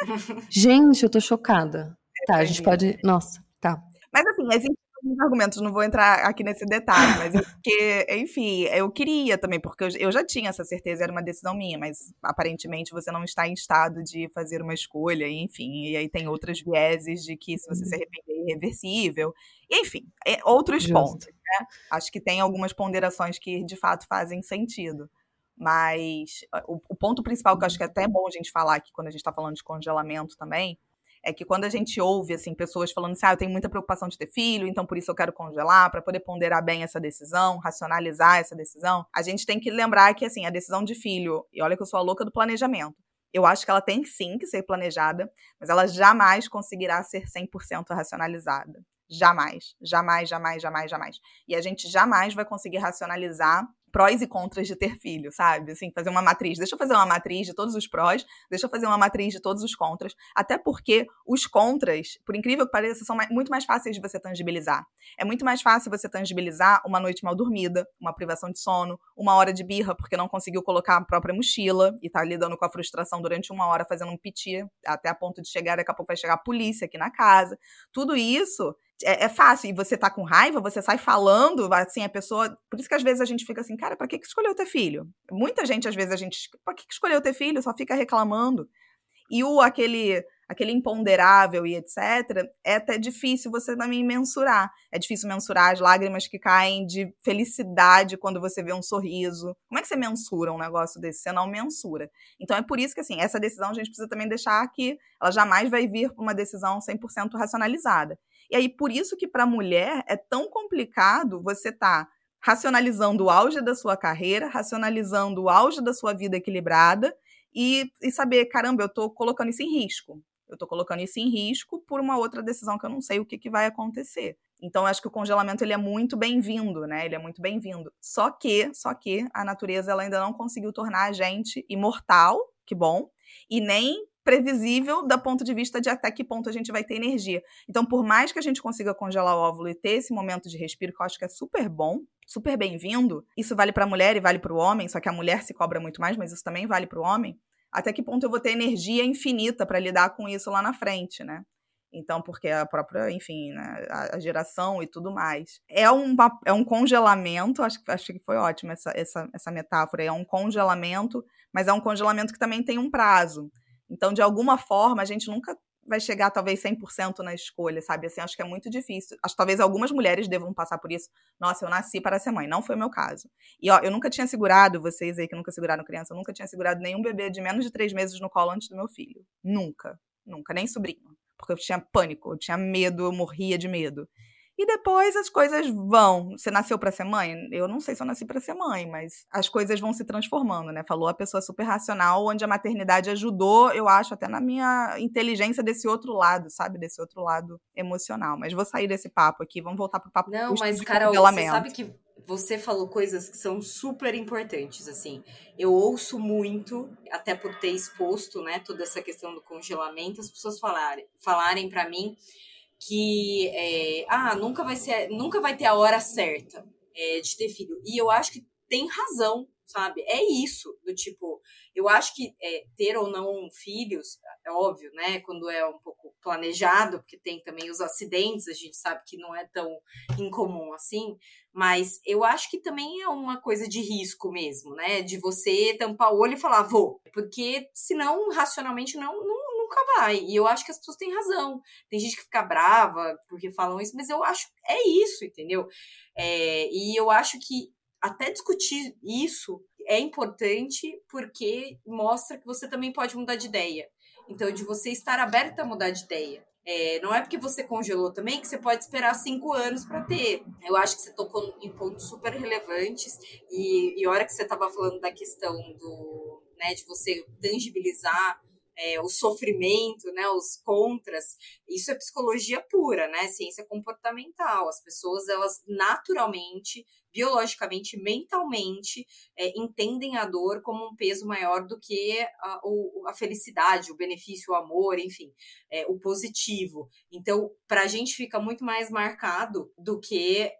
Speaker 1: gente, eu tô chocada. Tá, a gente pode. Nossa, tá.
Speaker 2: Mas assim, existem alguns argumentos, não vou entrar aqui nesse detalhe, mas é porque, enfim, eu queria também, porque eu, já tinha essa certeza, era uma decisão minha, mas aparentemente você não está em estado de fazer uma escolha, enfim, e aí tem outras vieses de que se você se arrepender é irreversível, enfim, é outros Justo. pontos, né? Acho que tem algumas ponderações que de fato fazem sentido. Mas o, o ponto principal que eu acho que é até bom a gente falar aqui quando a gente está falando de congelamento também, é que quando a gente ouve assim pessoas falando assim, ah, eu tenho muita preocupação de ter filho, então por isso eu quero congelar para poder ponderar bem essa decisão, racionalizar essa decisão, a gente tem que lembrar que assim, a decisão de filho, e olha que eu sou a louca do planejamento. Eu acho que ela tem sim que ser planejada, mas ela jamais conseguirá ser 100% racionalizada. Jamais, jamais, jamais, jamais, jamais. E a gente jamais vai conseguir racionalizar prós e contras de ter filho, sabe? Assim, fazer uma matriz. Deixa eu fazer uma matriz de todos os prós, deixa eu fazer uma matriz de todos os contras. Até porque os contras, por incrível que pareça, são muito mais fáceis de você tangibilizar. É muito mais fácil você tangibilizar uma noite mal dormida, uma privação de sono, uma hora de birra porque não conseguiu colocar a própria mochila e tá lidando com a frustração durante uma hora fazendo um piti, até a ponto de chegar, daqui a pouco vai chegar a polícia aqui na casa. Tudo isso é, é, fácil. E você tá com raiva, você sai falando, assim, a pessoa. Por isso que às vezes a gente fica assim, cara, pra que, que escolheu ter filho? Muita gente, às vezes, a gente. Pra que, que escolheu ter filho? Só fica reclamando. E o aquele aquele imponderável e etc., é até difícil você também mensurar. É difícil mensurar as lágrimas que caem de felicidade quando você vê um sorriso. Como é que você mensura um negócio desse? Você não mensura. Então é por isso que, assim, essa decisão a gente precisa também deixar que ela jamais vai vir uma decisão 100% racionalizada. E aí, por isso que para a mulher é tão complicado você estar tá racionalizando o auge da sua carreira, racionalizando o auge da sua vida equilibrada e, e saber, caramba, eu estou colocando isso em risco. Eu estou colocando isso em risco por uma outra decisão que eu não sei o que, que vai acontecer. Então, eu acho que o congelamento ele é muito bem-vindo, né? Ele é muito bem-vindo. Só que, só que a natureza ela ainda não conseguiu tornar a gente imortal, que bom, e nem previsível do ponto de vista de até que ponto a gente vai ter energia. Então, por mais que a gente consiga congelar o óvulo e ter esse momento de respiro, que eu acho que é super bom, super bem-vindo, isso vale para a mulher e vale para o homem, só que a mulher se cobra muito mais, mas isso também vale para o homem. Até que ponto eu vou ter energia infinita para lidar com isso lá na frente, né? Então, porque a própria, enfim, né, a, geração e tudo mais. É um, é um congelamento, acho, acho que foi ótimo essa, essa, essa metáfora. É um congelamento, mas é um congelamento que também tem um prazo. Então, de alguma forma, a gente nunca vai chegar talvez 100% na escolha, sabe? Assim, acho que é muito difícil. Acho que talvez algumas mulheres devam passar por isso. Nossa, eu nasci para ser mãe. Não foi o meu caso. E, ó, eu nunca tinha segurado, vocês aí que nunca seguraram criança, eu nunca tinha segurado nenhum bebê de menos de três meses no colo antes do meu filho. Nunca. Nunca. Nem sobrinho. Porque eu tinha pânico, eu tinha medo, eu morria de medo. E depois as coisas vão. Você nasceu para ser mãe? Eu não sei se eu nasci para ser mãe, mas as coisas vão se transformando, né? Falou a pessoa super racional, onde a maternidade ajudou, eu acho, até na minha inteligência desse outro lado, sabe? Desse outro lado emocional. Mas vou sair desse papo aqui, vamos voltar pro papo
Speaker 3: Não, mas, Carol, você sabe que você falou coisas que são super importantes, assim. Eu ouço muito, até por ter exposto, né, toda essa questão do congelamento, as pessoas falarem, falarem para mim que é, ah, nunca vai ser, nunca vai ter a hora certa é, de ter filho. E eu acho que tem razão, sabe? É isso, do tipo, eu acho que é, ter ou não filhos, é óbvio, né? Quando é um pouco planejado, porque tem também os acidentes, a gente sabe que não é tão incomum assim, mas eu acho que também é uma coisa de risco mesmo, né? De você tampar o olho e falar, vou, porque senão, racionalmente, não, não nunca vai. E eu acho que as pessoas têm razão. Tem gente que fica brava porque falam isso, mas eu acho é isso, entendeu? É, e eu acho que até discutir isso é importante porque mostra que você também pode mudar de ideia. Então, de você estar aberta a mudar de ideia. É, não é porque você congelou também que você pode esperar cinco anos para ter. Eu acho que você tocou em pontos super relevantes e, e a hora que você estava falando da questão do, né, de você tangibilizar é, o sofrimento, né, os contras, isso é psicologia pura, né, ciência comportamental. As pessoas, elas naturalmente, biologicamente, mentalmente, é, entendem a dor como um peso maior do que a, o, a felicidade, o benefício, o amor, enfim, é, o positivo. Então, para a gente fica muito mais marcado do que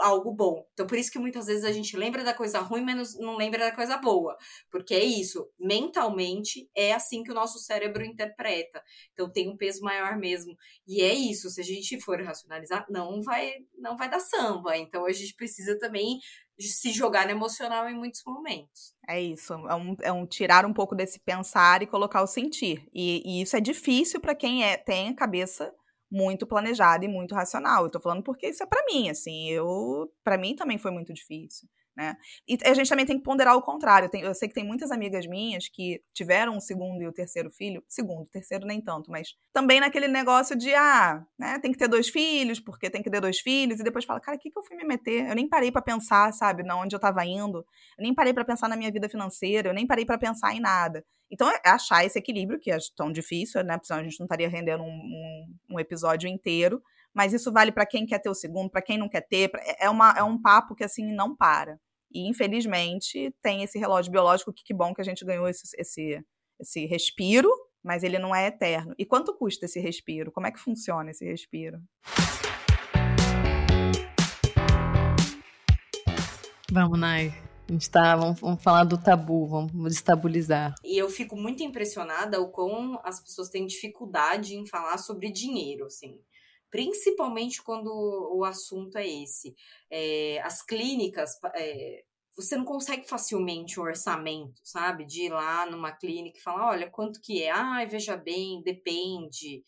Speaker 3: algo bom. Então, por isso que muitas vezes a gente lembra da coisa ruim, mas não lembra da coisa boa. Porque é isso, mentalmente é assim que o nosso cérebro interpreta. Então, tem um peso maior mesmo. E é isso, se a gente for racionalizar, não vai, não vai dar samba. Então, a gente precisa também se jogar no emocional em muitos momentos.
Speaker 2: É isso, é um, é um tirar um pouco desse pensar e colocar o sentir. E, e isso é difícil para quem é, tem a cabeça muito planejada e muito racional. Eu tô falando porque isso é para mim, assim, eu para mim também foi muito difícil né? E a gente também tem que ponderar o contrário. eu sei que tem muitas amigas minhas que tiveram o segundo e o terceiro filho, segundo, terceiro nem tanto, mas também naquele negócio de, ah, né, tem que ter dois filhos, porque tem que ter dois filhos, e depois fala, cara, o que, que eu fui me meter? Eu nem parei para pensar, sabe, na onde eu tava indo, eu nem parei para pensar na minha vida financeira, eu nem parei para pensar em nada. Então, é achar esse equilíbrio, que é tão difícil, né? Porque senão a gente não estaria rendendo um, um, um episódio inteiro, mas isso vale para quem quer ter o segundo, para quem não quer ter. É, uma, é um papo que assim não para. E infelizmente tem esse relógio biológico que que bom que a gente ganhou esse, esse, esse respiro, mas ele não é eterno. E quanto custa esse respiro? Como é que funciona esse respiro?
Speaker 1: Vamos, Nai. A gente tá, vamos, vamos, falar do tabu, vamos destabilizar.
Speaker 3: E eu fico muito impressionada o quão as pessoas têm dificuldade em falar sobre dinheiro, assim principalmente quando o assunto é esse. É, as clínicas, é, você não consegue facilmente um orçamento, sabe? De ir lá numa clínica e falar, olha, quanto que é? Ai, veja bem, depende.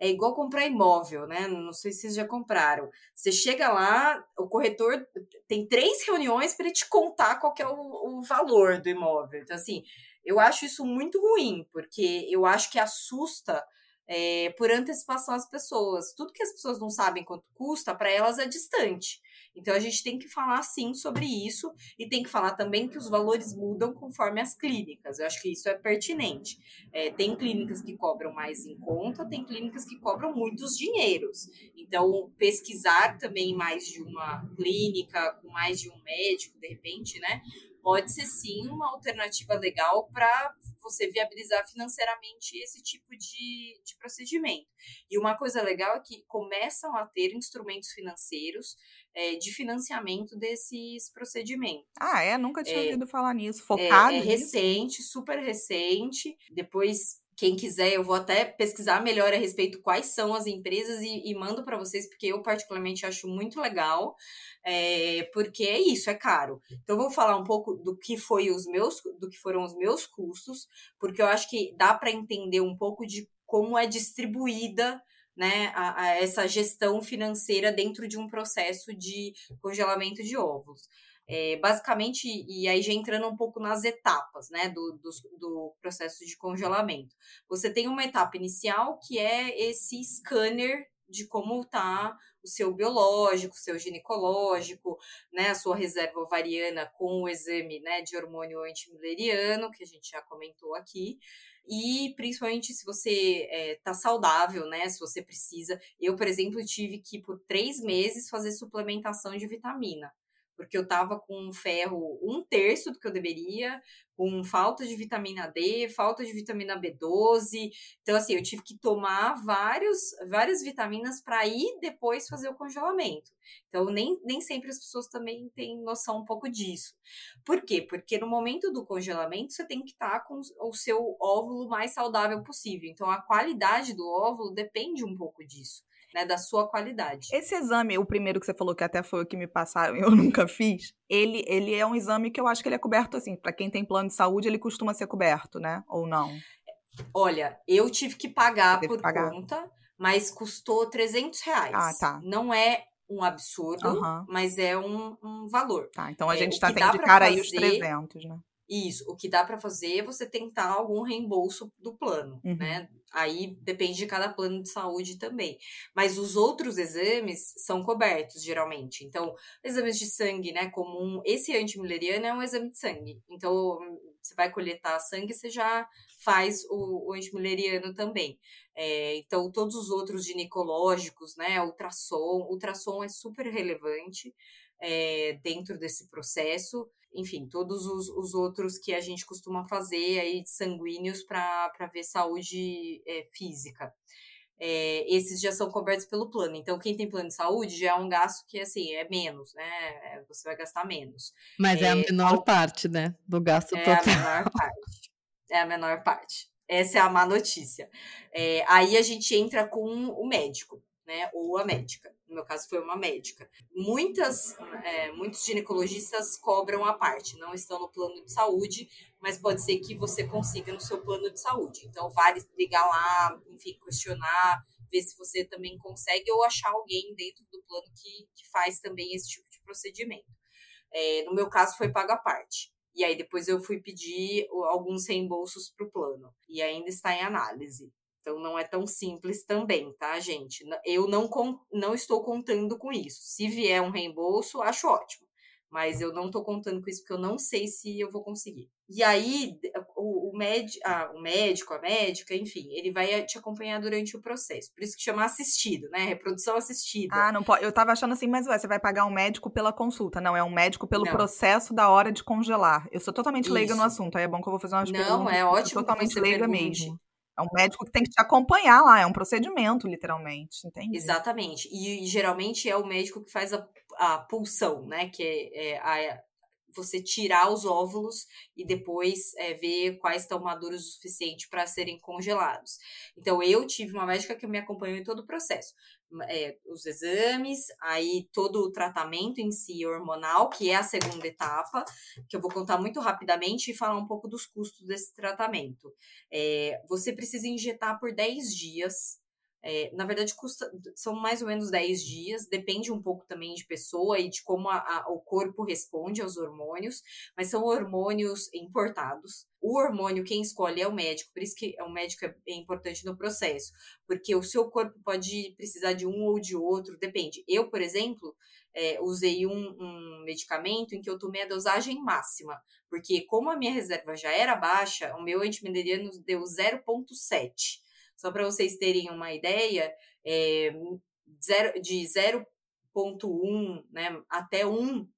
Speaker 3: É igual comprar imóvel, né? Não sei se vocês já compraram. Você chega lá, o corretor tem três reuniões para te contar qual é o, o valor do imóvel. Então, assim, eu acho isso muito ruim, porque eu acho que assusta é, por antecipação às pessoas. Tudo que as pessoas não sabem quanto custa, para elas é distante. Então a gente tem que falar sim sobre isso e tem que falar também que os valores mudam conforme as clínicas. Eu acho que isso é pertinente. É, tem clínicas que cobram mais em conta, tem clínicas que cobram muitos dinheiros. Então, pesquisar também mais de uma clínica, com mais de um médico, de repente, né? pode ser sim uma alternativa legal para você viabilizar financeiramente esse tipo de, de procedimento. E uma coisa legal é que começam a ter instrumentos financeiros é, de financiamento desses procedimentos.
Speaker 2: Ah, é? Nunca tinha é, ouvido falar nisso. Focado?
Speaker 3: É, é recente, super recente. Depois quem quiser, eu vou até pesquisar melhor a respeito quais são as empresas e, e mando para vocês, porque eu particularmente acho muito legal, é, porque é isso, é caro. Então, eu vou falar um pouco do que foi os meus, do que foram os meus custos, porque eu acho que dá para entender um pouco de como é distribuída né, a, a essa gestão financeira dentro de um processo de congelamento de ovos. É, basicamente, e aí já entrando um pouco nas etapas né, do, do, do, processo de congelamento. Você tem uma etapa inicial que é esse scanner de como está o seu biológico, o seu ginecológico, né, a sua reserva ovariana com o exame né, de hormônio antimileriano, que a gente já comentou aqui. E principalmente se você é, saudável, né? Se você precisa. Eu, por exemplo, tive que, por três meses, fazer suplementação de vitamina porque eu estava com ferro um terço do que eu deveria, com falta de vitamina D, falta de vitamina B12. Então, assim, eu tive que tomar vários, várias vitaminas para ir depois fazer o congelamento. Então, nem, nem sempre as pessoas também têm noção um pouco disso. Por quê? Porque no momento do congelamento, você tem que estar com o seu óvulo mais saudável possível. Então, a qualidade do óvulo depende um pouco disso né, da sua qualidade.
Speaker 2: Esse exame, o primeiro que você falou que até foi o que me passaram, eu nunca fiz. Ele, ele é um exame que eu acho que ele é coberto assim, para quem tem plano de saúde, ele costuma ser coberto, né? Ou não?
Speaker 3: Olha, eu tive que pagar por pagar. conta, mas custou 300 reais.
Speaker 2: Ah, tá.
Speaker 3: Não é um absurdo, uhum. mas é um, um, valor.
Speaker 2: Tá, então a é, gente está tendo de cara fazer, aí os 300, né?
Speaker 3: Isso, o que dá para fazer é você tentar algum reembolso do plano, uhum. né? Aí depende de cada plano de saúde também. Mas os outros exames são cobertos, geralmente. Então, exames de sangue, né? Comum. Esse antimileriano é um exame de sangue. Então, você vai coletar sangue, você já faz o, o antimileriano também. É, então, todos os outros ginecológicos, né? Ultrassom. Ultrassom é super relevante é, dentro desse processo enfim, todos os, os, outros que a gente costuma fazer aí sanguíneos para ver saúde é, física. É, esses já são cobertos pelo plano. Então, quem tem plano de saúde já é um gasto que, assim, é menos, né? É, você vai gastar menos.
Speaker 1: Mas é, é a menor ao... parte, né? Do gasto total.
Speaker 3: É a menor parte. É a menor parte. Essa é a má notícia. É, aí a gente entra com o médico né? Ou a médica. No meu caso, foi uma médica. Muitas, é, muitos ginecologistas cobram a parte, não estão no plano de saúde, mas pode ser que você consiga no seu plano de saúde. Então, vale ligar lá, enfim, questionar, ver se você também consegue ou achar alguém dentro do plano que, que faz também esse tipo de procedimento. É, no meu caso, foi paga a parte. E aí depois eu fui pedir alguns reembolsos para o plano. E ainda está em análise. Então não é tão simples também, tá, gente? Eu não, não estou contando com isso. Se vier um reembolso, acho ótimo. Mas eu não estou contando com isso porque eu não sei se eu vou conseguir. E aí, o, o, médi ah, o médico, a médica, enfim, ele vai te acompanhar durante o processo. Por isso que chama assistido, né? Reprodução assistida.
Speaker 2: Ah, não pode. Eu tava achando assim, mas ué, você vai pagar um médico pela consulta. Não, é um médico pelo não. processo da hora de congelar. Eu sou totalmente leiga no assunto. Aí é bom que eu vou fazer umas
Speaker 3: não,
Speaker 2: perguntas.
Speaker 3: Não, é ótimo.
Speaker 2: Totalmente leiga pergunte. mesmo. É um médico que tem que te acompanhar lá, é um procedimento, literalmente, entende?
Speaker 3: Exatamente. E, geralmente é o médico que faz a, a pulsão, né? Que é, é a, você tirar os óvulos e depois é, ver quais estão maduros o suficiente para serem congelados. Então, eu tive uma médica que me acompanhou em todo o processo é, os exames, aí todo o tratamento em si hormonal, que é a segunda etapa, que eu vou contar muito rapidamente e falar um pouco dos custos desse tratamento. É, você precisa injetar por 10 dias é, na verdade, custa, são mais ou menos 10 dias, depende um pouco também de pessoa e de como a, a, o corpo responde aos hormônios, mas são hormônios importados. O hormônio, quem escolhe é o médico, por isso que o médico é, é importante no processo, porque o seu corpo pode precisar de um ou de outro, depende. Eu, por exemplo, é, usei um, um, medicamento em que eu tomei a dosagem máxima, porque como a minha reserva já era baixa, o meu antimileriano deu 0,7. Só para vocês terem uma ideia, é, zero, de 0,1 né, até 1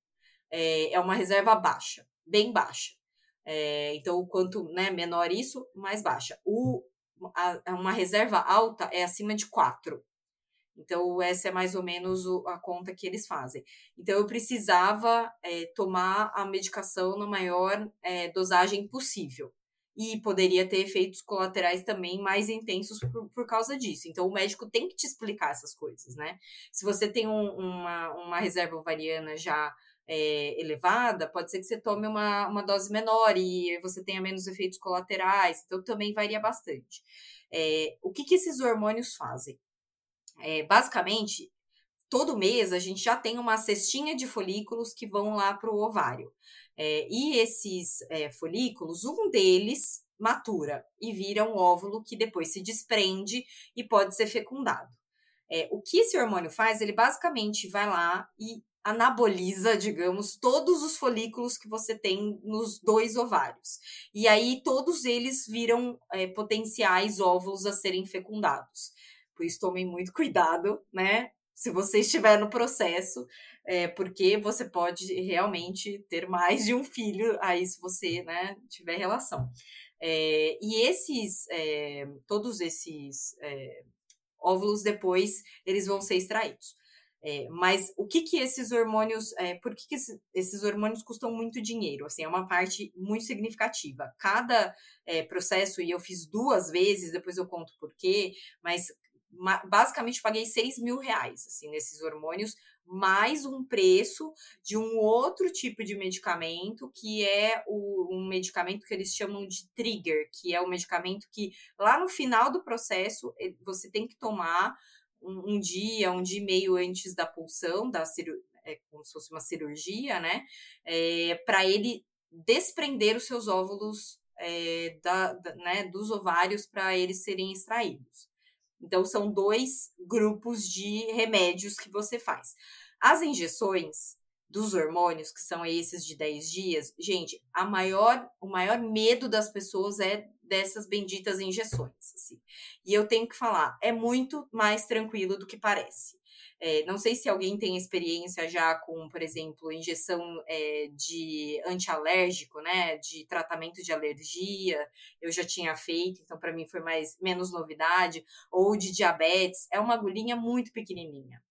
Speaker 3: é, é uma reserva baixa, bem baixa. É, então, quanto né, menor isso, mais baixa. O, a, uma reserva alta é acima de 4. Então, essa é mais ou menos a conta que eles fazem. Então, eu precisava é, tomar a medicação na maior é, dosagem possível e poderia ter efeitos colaterais também mais intensos por, por causa disso. Então, o médico tem que te explicar essas coisas, né? Se você tem um, uma, uma reserva ovariana já é, elevada, pode ser que você tome uma, uma dose menor e você tenha menos efeitos colaterais, então também varia bastante. É, o que, que esses hormônios fazem? É, basicamente, todo mês a gente já tem uma cestinha de folículos que vão lá para o ovário. É, e esses é, folículos, um deles matura e vira um óvulo que depois se desprende e pode ser fecundado. É, o que esse hormônio faz? Ele basicamente vai lá e anaboliza, digamos, todos os folículos que você tem nos dois ovários. E aí todos eles viram é, potenciais óvulos a serem fecundados. Por isso tomem muito cuidado, né? Se você estiver no processo, é, porque você pode realmente ter mais de um filho aí se você né, tiver relação. É, e esses, é, todos esses é, óvulos depois, eles vão ser extraídos. É, mas o que que esses hormônios, é, por que, que esses hormônios custam muito dinheiro? Assim, é uma parte muito significativa. Cada processo, e eu fiz duas vezes, depois eu conto por quê, mas basicamente paguei 6 mil reais assim, nesses hormônios, mais um preço de um outro tipo de medicamento, que é o, um medicamento que eles chamam de trigger, que é o um medicamento que lá no final do processo você tem que tomar um, um dia, um dia e meio antes da pulsão, da é como se fosse uma cirurgia, né? É, para ele desprender os seus óvulos é, da, da, né, dos ovários para eles serem extraídos. Então, são dois grupos de remédios que você faz. As injeções dos hormônios, que são esses de 10 dias, gente, a maior, o maior medo das pessoas é dessas benditas injeções. Assim. E eu tenho que falar, é muito mais tranquilo do que parece. É, não sei se alguém tem experiência já com, por exemplo, injeção é, de antialérgico, né, de tratamento de alergia. Eu já tinha feito, então para mim foi mais menos novidade. Ou de diabetes, é uma agulhinha muito pequenininha.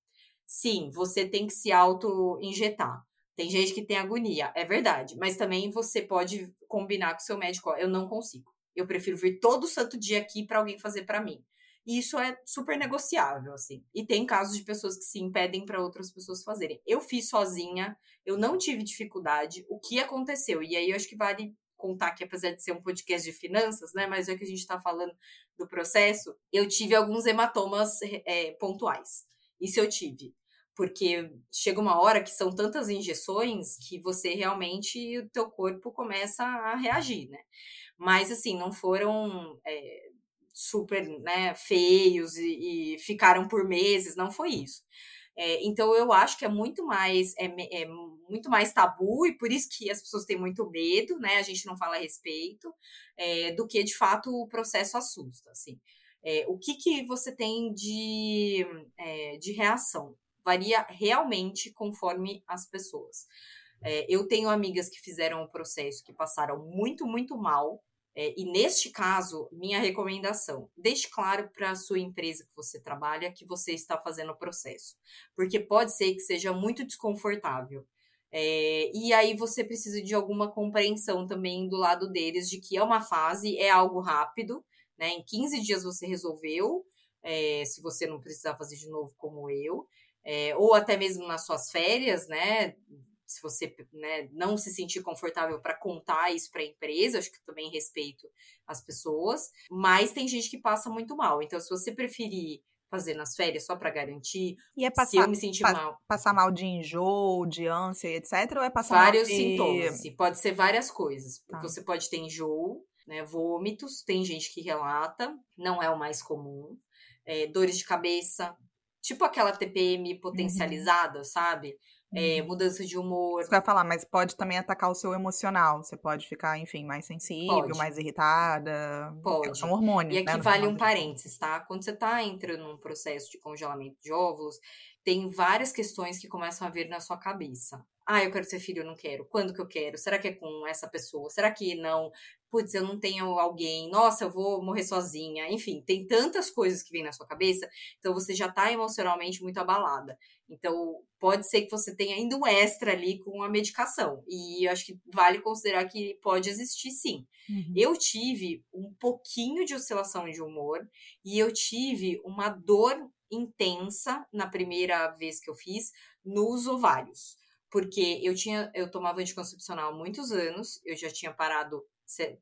Speaker 3: Sim, você tem que se auto-injetar. Tem gente que tem agonia, é verdade, mas também você pode combinar com o seu médico. Ó, eu não consigo. Eu prefiro vir todo santo dia aqui para alguém fazer para mim. E isso é super negociável, assim. E tem casos de pessoas que se impedem para outras pessoas fazerem. Eu fiz sozinha, eu não tive dificuldade. O que aconteceu? E aí eu acho que vale contar que, apesar de ser um podcast de finanças, né? Mas é que a gente está falando do processo, eu tive alguns hematomas é, pontuais. Isso eu tive. Porque chega uma hora que são tantas injeções que você realmente, o teu corpo começa a reagir, né? Mas, assim, não foram é, super né, feios e, e, ficaram por meses, não foi isso. É, então eu acho que é muito mais é, é, muito mais tabu e por isso que as pessoas têm muito medo, né? A gente não fala a respeito é, do que de fato o processo assusta. Assim, é, o que, que você tem de, é, de reação varia realmente conforme as pessoas. eu tenho amigas que fizeram o processo que passaram muito muito mal é, e neste caso, minha recomendação, deixe claro para a sua empresa que você trabalha que você está fazendo o processo, porque pode ser que seja muito desconfortável. É, e aí você precisa de alguma compreensão também do lado deles de que é uma fase, é algo rápido, né? Em 15 dias você resolveu, é, se você não precisar fazer de novo como eu, é, ou até mesmo nas suas férias, né? Se você né, não se sentir confortável para contar isso para a empresa, acho que também respeito as pessoas, mas tem gente que passa muito mal. Então, se você preferir fazer nas férias só para garantir,
Speaker 2: e é passar,
Speaker 3: se eu me sentir
Speaker 2: pa
Speaker 3: mal.
Speaker 2: Passar mal de enjoo, de ânsia, etc. Ou é passar
Speaker 3: Vários
Speaker 2: mal de...
Speaker 3: sintomas. Assim, pode ser várias coisas. Tá. Você pode ter enjoo, né, vômitos, tem gente que relata, não é o mais comum. É, dores de cabeça, tipo aquela TPM uhum. potencializada, uhum. sabe? É, mudança de humor.
Speaker 2: Você vai falar, mas pode também atacar o seu emocional. Você pode ficar, enfim, mais sensível, pode. mais irritada.
Speaker 3: Pode.
Speaker 2: São hormônios.
Speaker 3: E aqui né, vale um parênteses, tá? Quando você tá entrando num processo de congelamento de óvulos, tem várias questões que começam a vir na sua cabeça. Ah, eu quero ser filho, eu não quero. Quando que eu quero? Será que é com essa pessoa? Será que não? Putz, eu não tenho alguém. Nossa, eu vou morrer sozinha. Enfim, tem tantas coisas que vêm na sua cabeça. Então você já tá emocionalmente muito abalada. Então, pode ser que você tenha ainda um extra ali com a medicação. E eu acho que vale considerar que pode existir sim. Uhum. Eu tive um pouquinho de oscilação de humor e eu tive uma dor intensa na primeira vez que eu fiz nos ovários. Porque eu tinha, eu tomava anticoncepcional há muitos anos, eu já tinha parado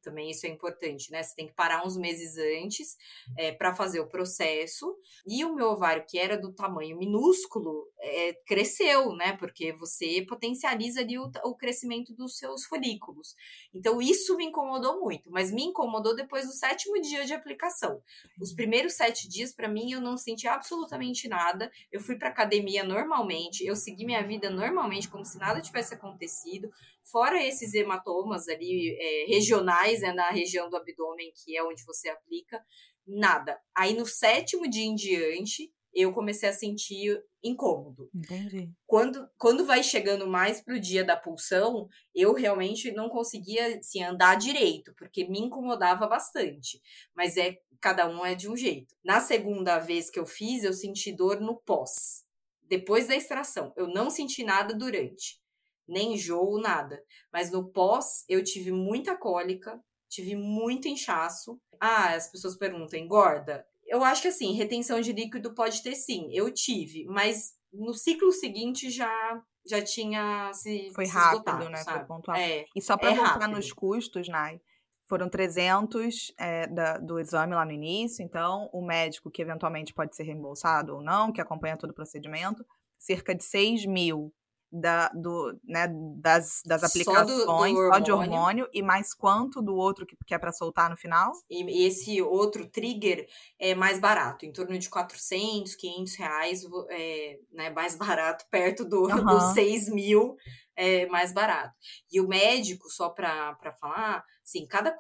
Speaker 3: também isso é importante, né? Você tem que parar uns meses antes é, para fazer o processo. E o meu ovário, que era do tamanho minúsculo, é, cresceu, né? Porque você potencializa ali o, o, crescimento dos seus folículos. Então, isso me incomodou muito, mas me incomodou depois do sétimo dia de aplicação. Os primeiros sete dias, para mim, eu não senti absolutamente nada. Eu fui para academia normalmente, eu segui minha vida normalmente, como se nada tivesse acontecido. Fora esses hematomas ali é, regionais, né, na região do abdômen, que é onde você aplica, nada. Aí no sétimo dia em diante, eu comecei a sentir incômodo.
Speaker 2: Entendi.
Speaker 3: Quando, quando vai chegando mais pro dia da pulsão, eu realmente não conseguia assim, andar direito, porque me incomodava bastante. Mas é cada um é de um jeito. Na segunda vez que eu fiz, eu senti dor no pós, depois da extração. Eu não senti nada durante, nem enjoo, nada. Mas no pós, eu tive muita cólica, tive muito inchaço. Ah, as pessoas perguntam, engorda? Eu acho que assim, retenção de líquido pode ter sim, eu tive, mas no ciclo seguinte já já tinha se
Speaker 2: foi
Speaker 3: se
Speaker 2: rápido,
Speaker 3: esgotado,
Speaker 2: né? Foi
Speaker 3: sabe?
Speaker 2: pontual.
Speaker 3: É,
Speaker 2: E só para
Speaker 3: é
Speaker 2: voltar
Speaker 3: rápido.
Speaker 2: nos custos, Nai, foram 300 é, da- do exame lá no início, então o médico que eventualmente pode ser reembolsado ou não, que acompanha todo o procedimento, cerca de 6 mil da, do, né, das, das
Speaker 3: Só do- do
Speaker 2: aplicações, só de
Speaker 3: hormônio.
Speaker 2: e mais quanto do outro que, que é para soltar no final?
Speaker 3: E esse outro trigger é mais barato, em torno de 400, 500 reais, é, né, mais barato, perto do,
Speaker 2: Aham.
Speaker 3: dos 6 mil, é mais barato. E o médico, só para falar, assim, cada,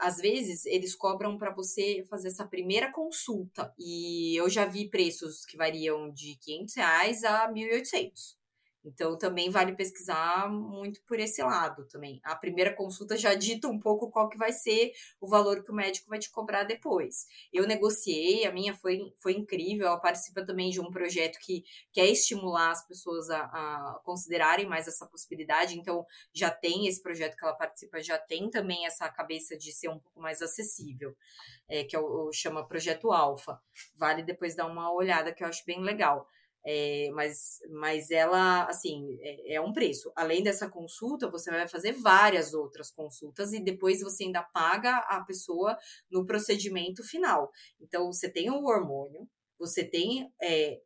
Speaker 3: às vezes eles cobram para você fazer essa primeira consulta. E eu já vi preços que variam de 500 reais a 1.800. Então, também vale pesquisar muito por esse lado também. A primeira consulta já dita um pouco qual que vai ser o valor que o médico vai te cobrar depois. Eu negociei, a minha foi, foi incrível. Ela participa também de um projeto que quer estimular as pessoas a, a considerarem mais essa possibilidade. Então, já tem esse projeto que ela participa, já tem também essa cabeça de ser um pouco mais acessível, é, que é o, chama Projeto Alfa. Vale depois dar uma olhada, que eu acho bem legal. É, mas, mas ela, assim, é, é um preço. Além dessa consulta, você vai fazer várias outras consultas e depois você ainda paga a pessoa no procedimento final. Então, você tem o hormônio, você tem é,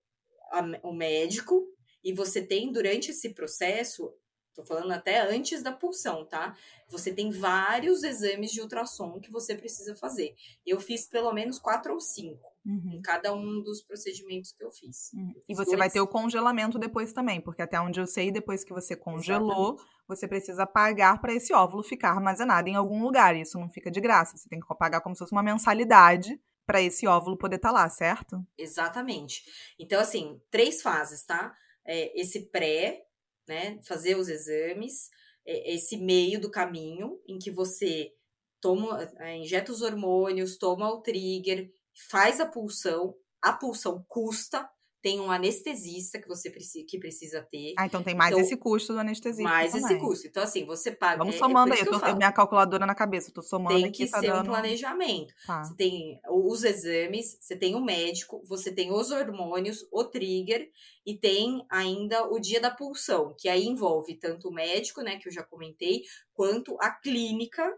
Speaker 3: a- o médico e você tem, durante esse processo, tô falando até antes da pulsão, tá? Você tem vários exames de ultrassom que você precisa fazer. Eu fiz pelo menos quatro ou cinco em cada um dos procedimentos que eu fiz.
Speaker 2: Uhum.
Speaker 3: Eu
Speaker 2: E
Speaker 3: fiz
Speaker 2: você vai
Speaker 3: dois-
Speaker 2: ter o congelamento depois também, porque até onde eu sei, depois que você congelou, você precisa pagar para esse óvulo ficar armazenado em algum lugar. Isso não fica de graça. Você tem que pagar como se fosse uma mensalidade para esse óvulo poder estar lá, certo?
Speaker 3: Exatamente. Então, assim, três fases, tá? É, esse pré, né? Fazer os exames, é, esse meio do caminho em que você toma, é, injeta os hormônios, toma o trigger, faz a pulsão, a pulsão custa, tem um anestesista que você precisa, que precisa ter.
Speaker 2: Ah, então tem mais
Speaker 3: Então,
Speaker 2: esse custo do anestesista.
Speaker 3: mais esse
Speaker 2: também.
Speaker 3: custo. Então, assim, você paga.
Speaker 2: Vamos
Speaker 3: é- é
Speaker 2: somando
Speaker 3: por
Speaker 2: aí. Eu
Speaker 3: que eu
Speaker 2: tô,
Speaker 3: falo,
Speaker 2: minha calculadora na cabeça. Eu tô somando
Speaker 3: Tem que
Speaker 2: tá
Speaker 3: ser um
Speaker 2: dando...
Speaker 3: planejamento.
Speaker 2: Tá.
Speaker 3: Você tem os exames, você tem o médico, você tem os hormônios, o trigger e tem ainda o dia da pulsão, que aí envolve tanto o médico, né, que eu já comentei, quanto a clínica,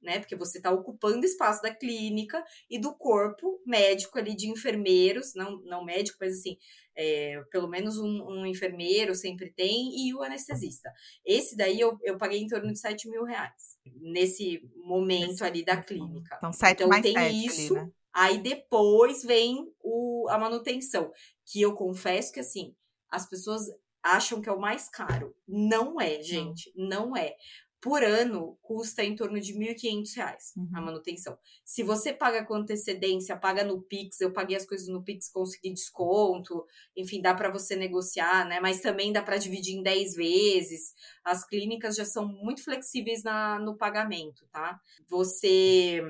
Speaker 3: né, porque você está ocupando espaço da clínica e do corpo médico ali de enfermeiros, não, não médico, mas assim, é, pelo menos um, um enfermeiro sempre tem e o anestesista. Esse daí eu, eu paguei em torno de 7 mil reais, nesse momento ali da clínica.
Speaker 2: Então, sete
Speaker 3: Então,
Speaker 2: mais
Speaker 3: tem
Speaker 2: sete
Speaker 3: isso,
Speaker 2: ali, né?
Speaker 3: Aí depois vem o, a manutenção, que eu confesso que assim, as pessoas acham que é o mais caro. Não é, gente, não é. Por ano custa em torno de 1.500 reais a
Speaker 2: Uhum.
Speaker 3: manutenção. Se você paga com antecedência, paga no Pix, eu paguei as coisas no Pix, consegui desconto, enfim, dá para você negociar, né? Mas também dá para dividir em 10 vezes. As clínicas já são muito flexíveis na, no pagamento, tá? Você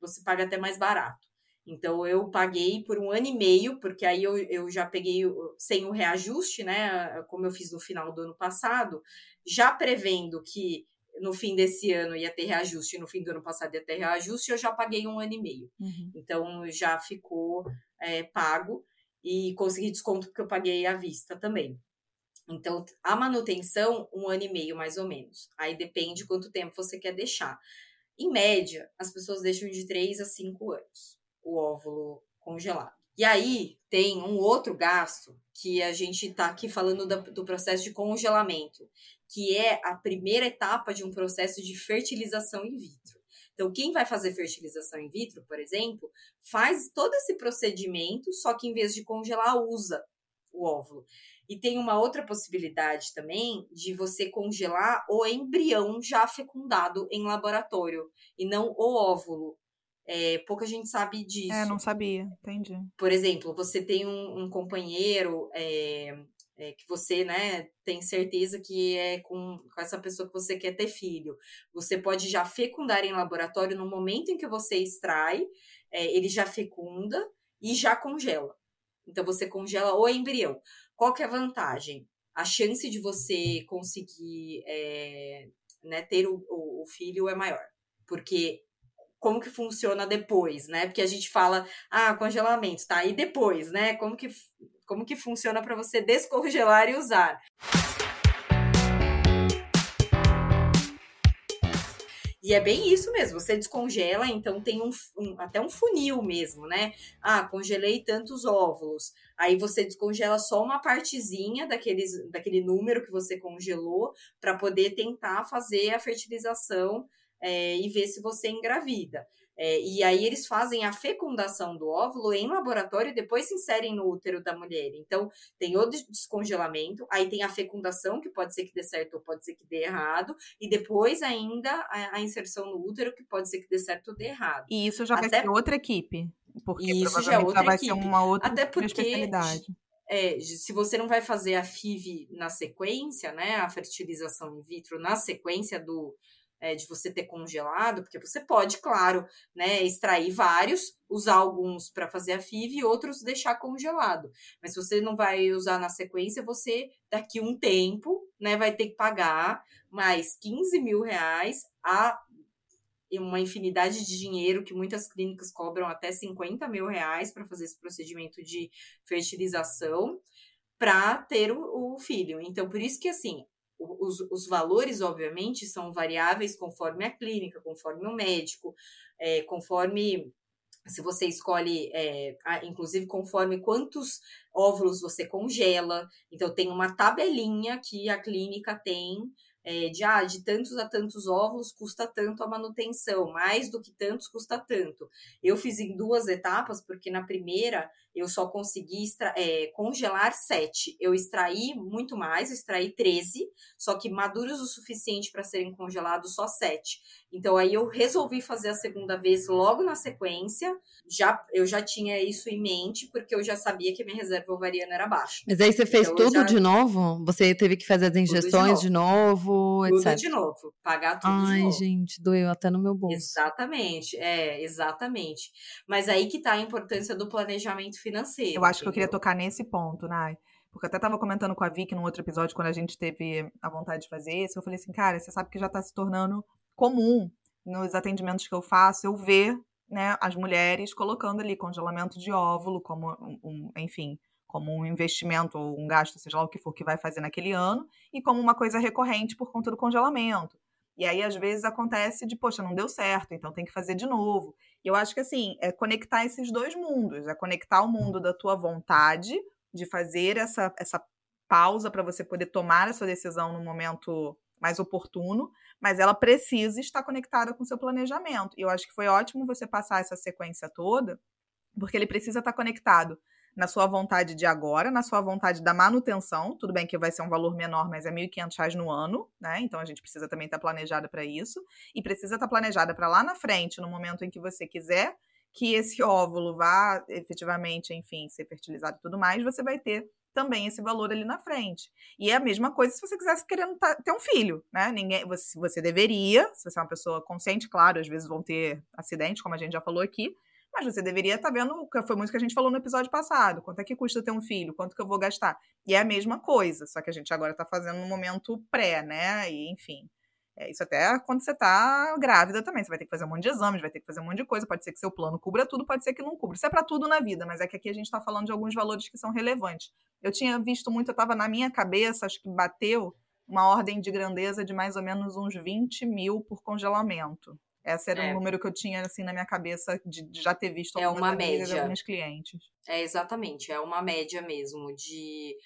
Speaker 3: você paga até mais barato. Então, eu paguei por um ano e meio, porque aí eu, eu já peguei sem o reajuste, né? Como eu fiz no final do ano passado, já prevendo que no fim desse ano ia ter reajuste, no fim do ano passado ia ter reajuste, eu já paguei um ano e meio.
Speaker 2: Uhum.
Speaker 3: Então, já ficou é, pago e consegui desconto porque eu paguei à vista também. Então, a manutenção, um ano e meio mais ou menos. Aí depende quanto tempo você quer deixar. Em média, as pessoas deixam de 3 a 5 anos o óvulo congelado. E aí tem um outro gasto que a gente está aqui falando da- do processo de congelamento, que é a primeira etapa de um processo de fertilização in vitro. Então, quem vai fazer fertilização in vitro, por exemplo, faz todo esse procedimento, só que em vez de congelar, usa o óvulo. E tem uma outra possibilidade também de você congelar o embrião já fecundado em laboratório e não o óvulo. É, pouca gente sabe disso.
Speaker 2: É, não sabia, entendi.
Speaker 3: Por exemplo, você tem um, um companheiro é, é, que você né, tem certeza que é com, com, essa pessoa que você quer ter filho. Você pode já fecundar em laboratório no momento em que você extrai, é, ele já fecunda e já congela. Então você congela o embrião. Qual que é a vantagem? A chance de você conseguir é, né, ter o, o, o filho é maior. Porque como que funciona depois, né? Porque a gente fala, ah, congelamento, tá? E depois, né? Como que, como que funciona para você descongelar e usar? E é bem isso mesmo, você descongela, então tem um, um, até um funil mesmo, né? Ah, congelei tantos óvulos. Aí você descongela só uma partezinha daqueles, daquele número que você congelou para poder tentar fazer a fertilização é, e ver se você engravida. É, e aí eles fazem a fecundação do óvulo em laboratório e depois se inserem no útero da mulher. Então, tem o descongelamento, aí tem a fecundação, que pode ser que dê certo ou pode ser que dê errado, e depois ainda a, a inserção no útero, que pode ser que dê certo ou dê errado.
Speaker 2: E isso já Até... vai ser outra equipe. Porque isso já, é outra já vai equipe. ser uma outra
Speaker 3: Até porque,
Speaker 2: especialidade.
Speaker 3: É, se você não vai fazer a FIV na sequência, né, a fertilização in vitro na sequência do, é, de você ter congelado, porque você pode, claro, né, extrair vários, usar alguns para fazer a FIV e outros deixar congelado. Mas se você não vai usar na sequência, você daqui um tempo, né, vai ter que pagar mais 15 mil reais a uma infinidade de dinheiro que muitas clínicas cobram até 50 mil reais para fazer esse procedimento de fertilização para ter o, o, filho. Então, por isso que assim, os, os valores, obviamente, são variáveis conforme a clínica, conforme o médico, é, conforme se você escolhe, é, inclusive conforme quantos óvulos você congela. Então, tem uma tabelinha que a clínica tem é, de, ah, de tantos a tantos óvulos custa tanto a manutenção, mais do que tantos custa tanto. Eu fiz em duas etapas, porque na primeira eu só consegui extra, é, congelar sete. Eu extraí muito mais, extraí 13, só que maduros o suficiente para serem congelados só sete. Então aí eu resolvi fazer a segunda vez logo na sequência. Já eu já tinha isso em mente, porque eu já sabia que a minha reserva ovariana era baixa.
Speaker 1: Mas aí você fez então, tudo já... de novo? Você teve que fazer as injeções de novo,
Speaker 3: de novo tudo de novo, pagar tudo
Speaker 1: Ai,
Speaker 3: de
Speaker 1: novo. gente, doeu até no meu bolso.
Speaker 3: Exatamente, é, exatamente. Mas aí que tá a importância do planejamento financeiro.
Speaker 2: Eu acho entendeu? que eu queria tocar nesse ponto, Nai. Porque eu até estava comentando com a Vicky num outro episódio, quando a gente teve a vontade de fazer isso, eu falei assim, cara, você sabe que já está se tornando comum nos atendimentos que eu faço, eu ver né, as mulheres colocando ali congelamento de óvulo como um, um, enfim, como um investimento ou um gasto, seja lá o que for que vai fazer naquele ano, e como uma coisa recorrente por conta do congelamento. E aí, às vezes, acontece de, poxa, não deu certo, então tem que fazer de novo. E eu acho que, assim, é conectar esses dois mundos. É conectar o mundo da tua vontade de fazer essa, essa pausa para você poder tomar a sua decisão no momento mais oportuno, mas ela precisa estar conectada com o seu planejamento. E eu acho que foi ótimo você passar essa sequência toda, porque ele precisa estar conectado na sua vontade de agora, na sua vontade da manutenção. Tudo bem que vai ser um valor menor, mas é R$ 1.500 no ano, né? Então a gente precisa também estar planejada para isso. E precisa estar planejada para lá na frente, no momento em que você quiser que esse óvulo vá efetivamente, enfim, ser fertilizado e tudo mais, você vai ter também esse valor ali na frente. E é a mesma coisa se você quisesse querendo ter um filho, né? Ninguém, você, você deveria, se você é uma pessoa consciente, claro, às vezes vão ter acidentes, como a gente já falou aqui, mas você deveria estar tá vendo, foi muito que a gente falou no episódio passado, quanto é que custa ter um filho, quanto que eu vou gastar. E é a mesma coisa, só que a gente agora está fazendo no momento pré, né? E enfim. É, isso até quando você tá grávida também. Você vai ter que fazer um monte de exames, vai ter que fazer um monte de coisa. Pode ser que seu plano cubra tudo, pode ser que não cubra. Isso é para tudo na vida, mas é que aqui a gente está falando de alguns valores que são relevantes. Eu tinha visto muito, eu estava na minha cabeça, acho que bateu uma ordem de grandeza de mais ou menos uns 20 mil por congelamento. Esse era é. um número que eu tinha assim na minha cabeça de, de já ter visto
Speaker 3: é uma média.
Speaker 2: alguns clientes.
Speaker 3: É exatamente, é uma média mesmo de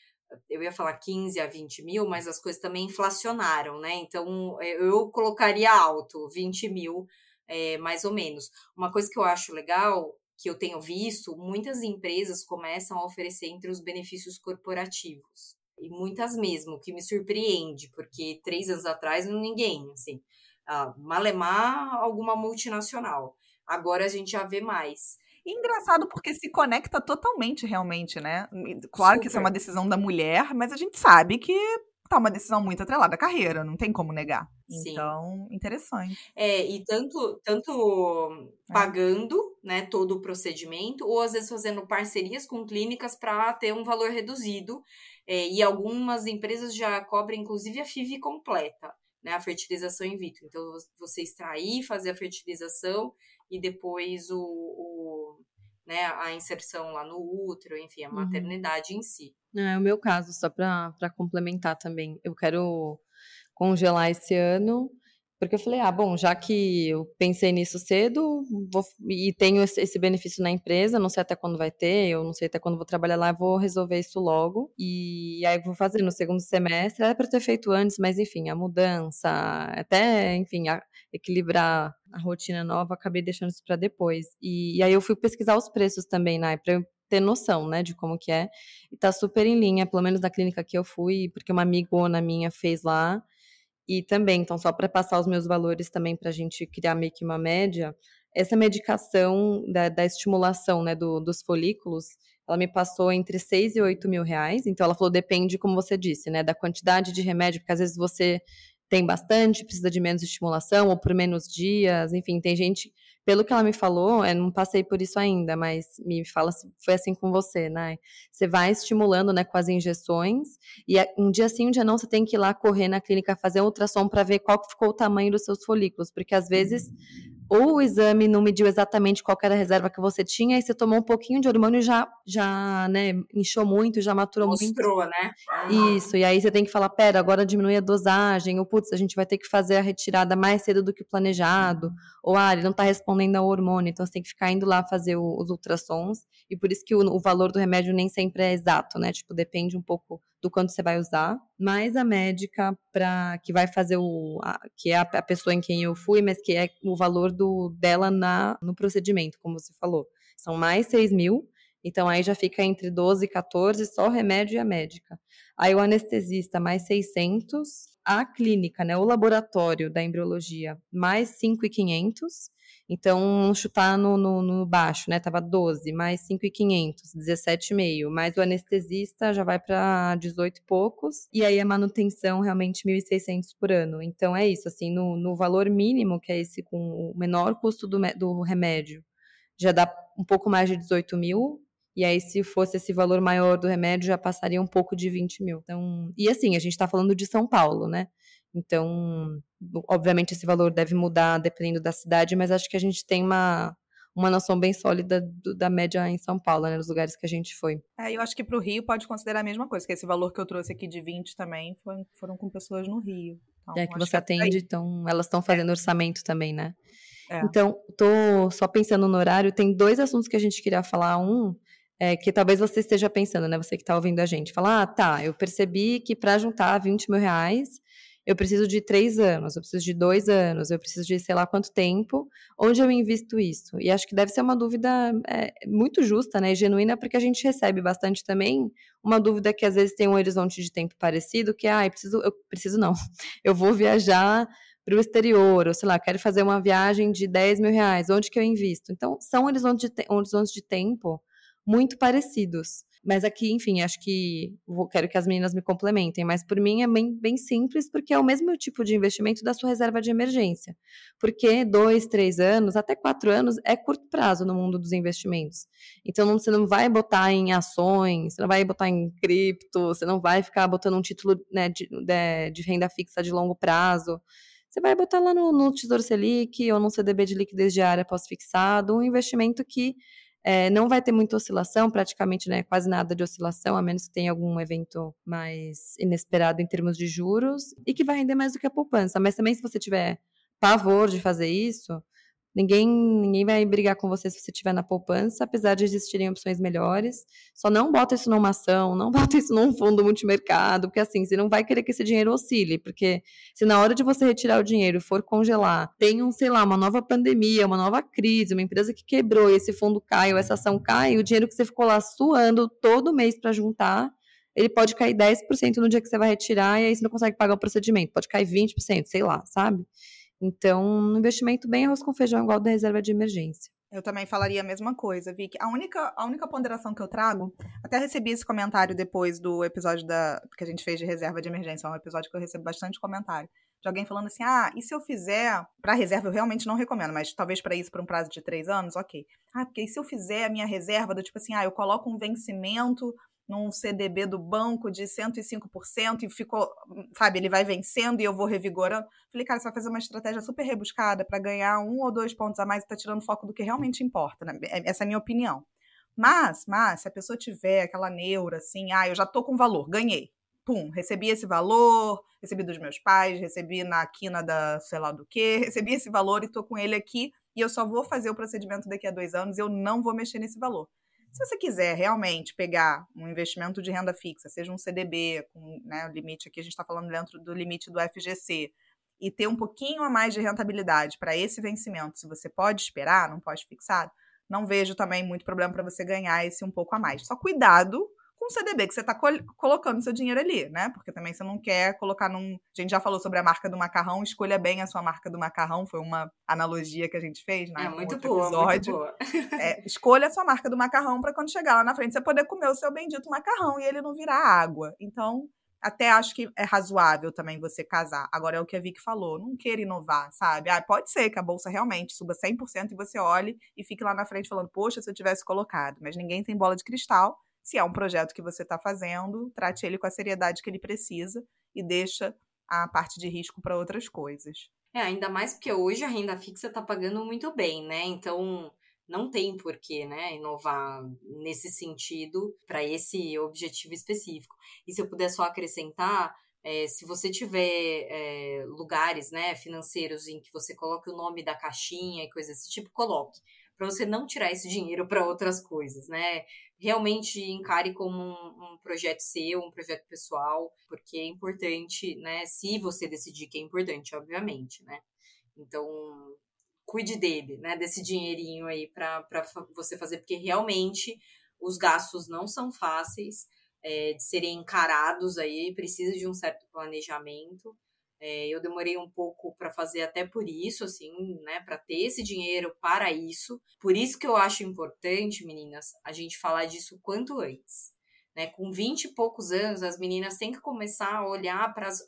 Speaker 3: eu ia falar 15 a 20 mil, mas as coisas também inflacionaram, né? Então eu colocaria alto, 20 mil, é, mais ou menos. Uma coisa que eu acho legal, que eu tenho visto, muitas empresas começam a oferecer entre os benefícios corporativos. E muitas mesmo, que me surpreende, porque três anos atrás ninguém, assim, ah, malemar alguma multinacional. Agora a gente já vê mais.
Speaker 2: engraçado porque se conecta totalmente, realmente, né? Claro Super. que isso é uma decisão da mulher, mas a gente sabe que tá uma decisão muito atrelada à carreira, não tem como negar. Sim. Então, interessante.
Speaker 3: É, e tanto, tanto é. pagando né, todo o procedimento, ou às vezes fazendo parcerias com clínicas para ter um valor reduzido. É, e algumas empresas já cobrem, inclusive, a FIV completa, né, a fertilização in vitro. Então, você extrair, fazer a fertilização e depois o, o né, a inserção lá no útero, enfim, a uhum. maternidade em si.
Speaker 1: É o meu caso, só para complementar também. Eu quero congelar esse ano, porque eu falei, ah, bom, já que eu pensei nisso cedo vou, e tenho esse benefício na empresa, não sei até quando vai ter, eu não sei até quando vou trabalhar lá, vou resolver isso logo. E aí vou fazer no segundo semestre, era para ter feito antes, mas enfim, a mudança, até, enfim, a, equilibrar a rotina nova, acabei deixando isso para depois. E, e, aí eu fui pesquisar os preços também, né, para ter noção, né, de como que é. E tá super em linha, pelo menos na clínica que eu fui, porque uma amigona minha fez lá. E também, então, só para passar os meus valores também para a gente criar meio que uma média, essa medicação da, da estimulação né, do, dos folículos, ela me passou entre 6 e 8 mil reais. Então, ela falou, depende, como você disse, né, da quantidade de remédio, porque às vezes você tem bastante, precisa de menos estimulação, ou por menos dias, enfim, tem gente, pelo que ela me falou, eu não passei por isso ainda, mas me fala se foi assim com você, né? Você vai estimulando, né, com as injeções, e um dia sim, um dia não, você tem que ir lá correr na clínica fazer um ultrassom para ver qual ficou o tamanho dos seus folículos, porque às vezes ou o exame não mediu exatamente qual era a reserva que você tinha, e você tomou um pouquinho de hormônio e já, já né, inchou muito, já maturou
Speaker 3: Mostrou,
Speaker 1: muito.
Speaker 3: né?
Speaker 1: Isso, e aí você tem que falar, pera, agora diminui a dosagem, ou putz, a gente vai ter que fazer a retirada mais cedo do que planejado, ou ah, ele não está respondendo ao hormônio, então você tem que ficar indo lá fazer o, os ultrassons, e por isso que o, o valor do remédio nem sempre é exato, né? Tipo, depende um pouco do quanto você vai usar, mas a médica para que vai fazer o a, que é a, a, pessoa em quem eu fui, mas que é o valor do dela na no procedimento, como você falou, são mais 6 mil. Então aí já fica entre 12 e 14 só o remédio e a médica. Aí o anestesista mais 600, a clínica, né, o laboratório da embriologia mais 5,500 então, chutar no, no, no, baixo, né? Tava 12, mais 5,500, 17,5. Mais o anestesista já vai para 18 e poucos. E aí a manutenção realmente 1.600 por ano. Então é isso, assim, no, no valor mínimo, que é esse com o menor custo do, do remédio, já dá um pouco mais de 18 mil. E aí, se fosse esse valor maior do remédio, já passaria um pouco de 20 mil. Então, e assim, a gente está falando de São Paulo, né? Então, obviamente, esse valor deve mudar dependendo da cidade, mas acho que a gente tem uma, uma noção bem sólida do, da média em São Paulo, né, nos lugares que a gente foi.
Speaker 2: É, eu acho que para o Rio pode considerar a mesma coisa, que esse valor que eu trouxe aqui de 20 também foram, foram com pessoas no Rio.
Speaker 1: Então, é, que você que é atende, então elas estão fazendo é. orçamento também, né? É. Então, tô só pensando no horário, tem dois assuntos que a gente queria falar. Um, é, que talvez você esteja pensando, né? Você que está ouvindo a gente. Falar, ah, tá, eu percebi que para juntar 20 mil reais, eu preciso de três anos, eu preciso de dois anos, eu preciso de sei lá quanto tempo, onde eu invisto isso? E acho que deve ser uma dúvida é, muito justa, né, e genuína, porque a gente recebe bastante também uma dúvida que às vezes tem um horizonte de tempo parecido, que, ah, eu preciso, eu preciso não, eu vou viajar para o exterior, ou sei lá, quero fazer uma viagem de 10 mil reais, onde que eu invisto? Então, são horizontes de, horizontes de tempo muito parecidos. Mas aqui, enfim, acho que vou, quero que as meninas me complementem. Mas por mim é bem, bem simples, porque é o mesmo tipo de investimento da sua reserva de emergência. Porque dois, três anos, até quatro anos é curto prazo no mundo dos investimentos. Então você não vai botar em ações, você não vai botar em cripto, você não vai ficar botando um título né, de, de, de renda fixa de longo prazo. Você vai botar lá no, no Tesouro Selic ou no CDB de liquidez diária pós-fixado, um investimento que é, não vai ter muita oscilação, praticamente né, quase nada de oscilação, a menos que tenha algum evento mais inesperado em termos de juros, e que vai render mais do que a poupança. Mas também, se você tiver pavor de fazer isso, Ninguém, ninguém vai brigar com você se você estiver na poupança, apesar de existirem opções melhores. Só não bota isso numa ação, não bota isso num fundo multimercado, porque assim, você não vai querer que esse dinheiro oscile, porque se na hora de você retirar o dinheiro for congelar, tem um, sei lá, uma nova pandemia, uma nova crise, uma empresa que quebrou e esse fundo cai ou essa ação cai, o dinheiro que você ficou lá suando todo mês para juntar, ele pode cair 10% no dia que você vai retirar e aí você não consegue pagar o procedimento, pode cair 20%, sei lá, sabe? Então, um investimento bem arroz com feijão igual da reserva de emergência.
Speaker 2: Eu também falaria a mesma coisa, Vicky. A única, a única ponderação que eu trago, até recebi esse comentário depois do episódio da, que a gente fez de reserva de emergência, é um episódio que eu recebo bastante comentário. De alguém falando assim: ah, e se eu fizer. Para reserva eu realmente não recomendo, mas talvez para isso, para um prazo de três anos, ok. Ah, porque e se eu fizer a minha reserva do tipo assim, ah, eu coloco um vencimento num CDB do banco de 105% e ficou, sabe, ele vai vencendo e eu vou revigorando. Falei, cara, você vai fazer uma estratégia super rebuscada para ganhar um ou dois pontos a mais e tá tirando foco do que realmente importa, né? É, essa é a minha opinião. Mas, mas, se a pessoa tiver aquela neura assim, ah, eu já tô com valor, ganhei. Pum, recebi esse valor, recebi dos meus pais, recebi na quina da sei lá do que, recebi esse valor e tô com ele aqui e eu só vou fazer o procedimento daqui a dois anos, eu não vou mexer nesse valor. Se você quiser realmente pegar um investimento de renda fixa, seja um CDB, com né, o limite aqui, a gente está falando dentro do limite do FGC, e ter um pouquinho a mais de rentabilidade para esse vencimento, se você pode esperar, não pode fixado, não vejo também muito problema para você ganhar esse um pouco a mais. Só cuidado o CDB que você está col colocando seu dinheiro ali, né? Porque também você não quer colocar num. A gente já falou sobre a marca do macarrão, escolha bem a sua marca do macarrão, foi uma analogia que a gente fez, né?
Speaker 3: É muito boa, episódio. muito boa.
Speaker 2: É, escolha a sua marca do macarrão para quando chegar lá na frente você poder comer o seu bendito macarrão e ele não virar água. Então, até acho que é razoável também você casar. Agora é o que a Vicky falou, não queira inovar, sabe? Ah, pode ser que a bolsa realmente suba 100% e você olhe e fique lá na frente falando, poxa, se eu tivesse colocado. Mas ninguém tem bola de cristal se é um projeto que você está fazendo, trate ele com a seriedade que ele precisa e deixa a parte de risco para outras coisas.
Speaker 3: É, ainda mais porque hoje a renda fixa está pagando muito bem, né? Então não tem porquê, né, inovar nesse sentido para esse objetivo específico. E se eu puder só acrescentar, é, se você tiver é, lugares, né, financeiros em que você coloque o nome da caixinha e coisas desse tipo, coloque para você não tirar esse dinheiro para outras coisas, né? Realmente encare como um, um, projeto seu, um projeto pessoal, porque é importante, né? Se você decidir que é importante, obviamente, né? Então, cuide dele, né? Desse dinheirinho aí para você fazer, porque realmente os gastos não são fáceis é, de serem encarados aí, precisa de um certo planejamento. É, eu demorei um pouco para fazer até por isso, assim, né, para ter esse dinheiro para isso. Por isso que eu acho importante, meninas, a gente falar disso quanto antes. Né? Com 20 e poucos anos, as meninas têm que começar a olhar para as,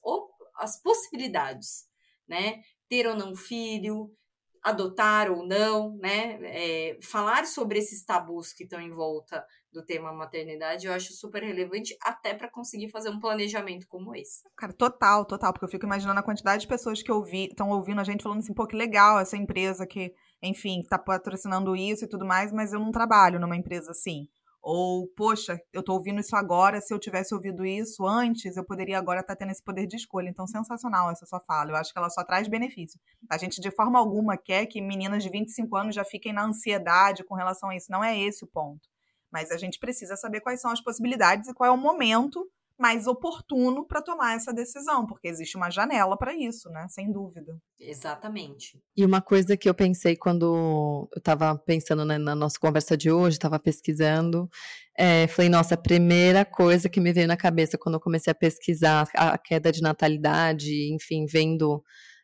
Speaker 3: as possibilidades, né? Ter ou não filho, adotar ou não, né? É, falar sobre esses tabus que estão em volta do tema maternidade, eu acho super relevante até para conseguir fazer um planejamento como esse.
Speaker 2: Cara, total, total, porque eu fico imaginando a quantidade de pessoas que estão ouvindo a gente falando assim, pô, que legal essa empresa que, enfim, está patrocinando isso e tudo mais, mas eu não trabalho numa empresa assim. Ou, poxa, eu tô ouvindo isso agora, se eu tivesse ouvido isso antes, eu poderia agora estar tá tendo esse poder de escolha. Então, sensacional essa sua fala. Eu acho que ela só traz benefício. A gente, de forma alguma, quer que meninas de 25 anos já fiquem na ansiedade com relação a isso. Não é esse o ponto. Mas a gente precisa saber quais são as possibilidades e qual é o momento mais oportuno para tomar essa decisão, porque existe uma janela para isso, né? Sem dúvida.
Speaker 3: Exatamente.
Speaker 1: E uma coisa que eu pensei quando eu estava pensando né, na nossa conversa de hoje, estava pesquisando, é, falei, nossa, a primeira coisa que me veio na cabeça quando eu comecei a pesquisar a queda de natalidade, enfim, vendo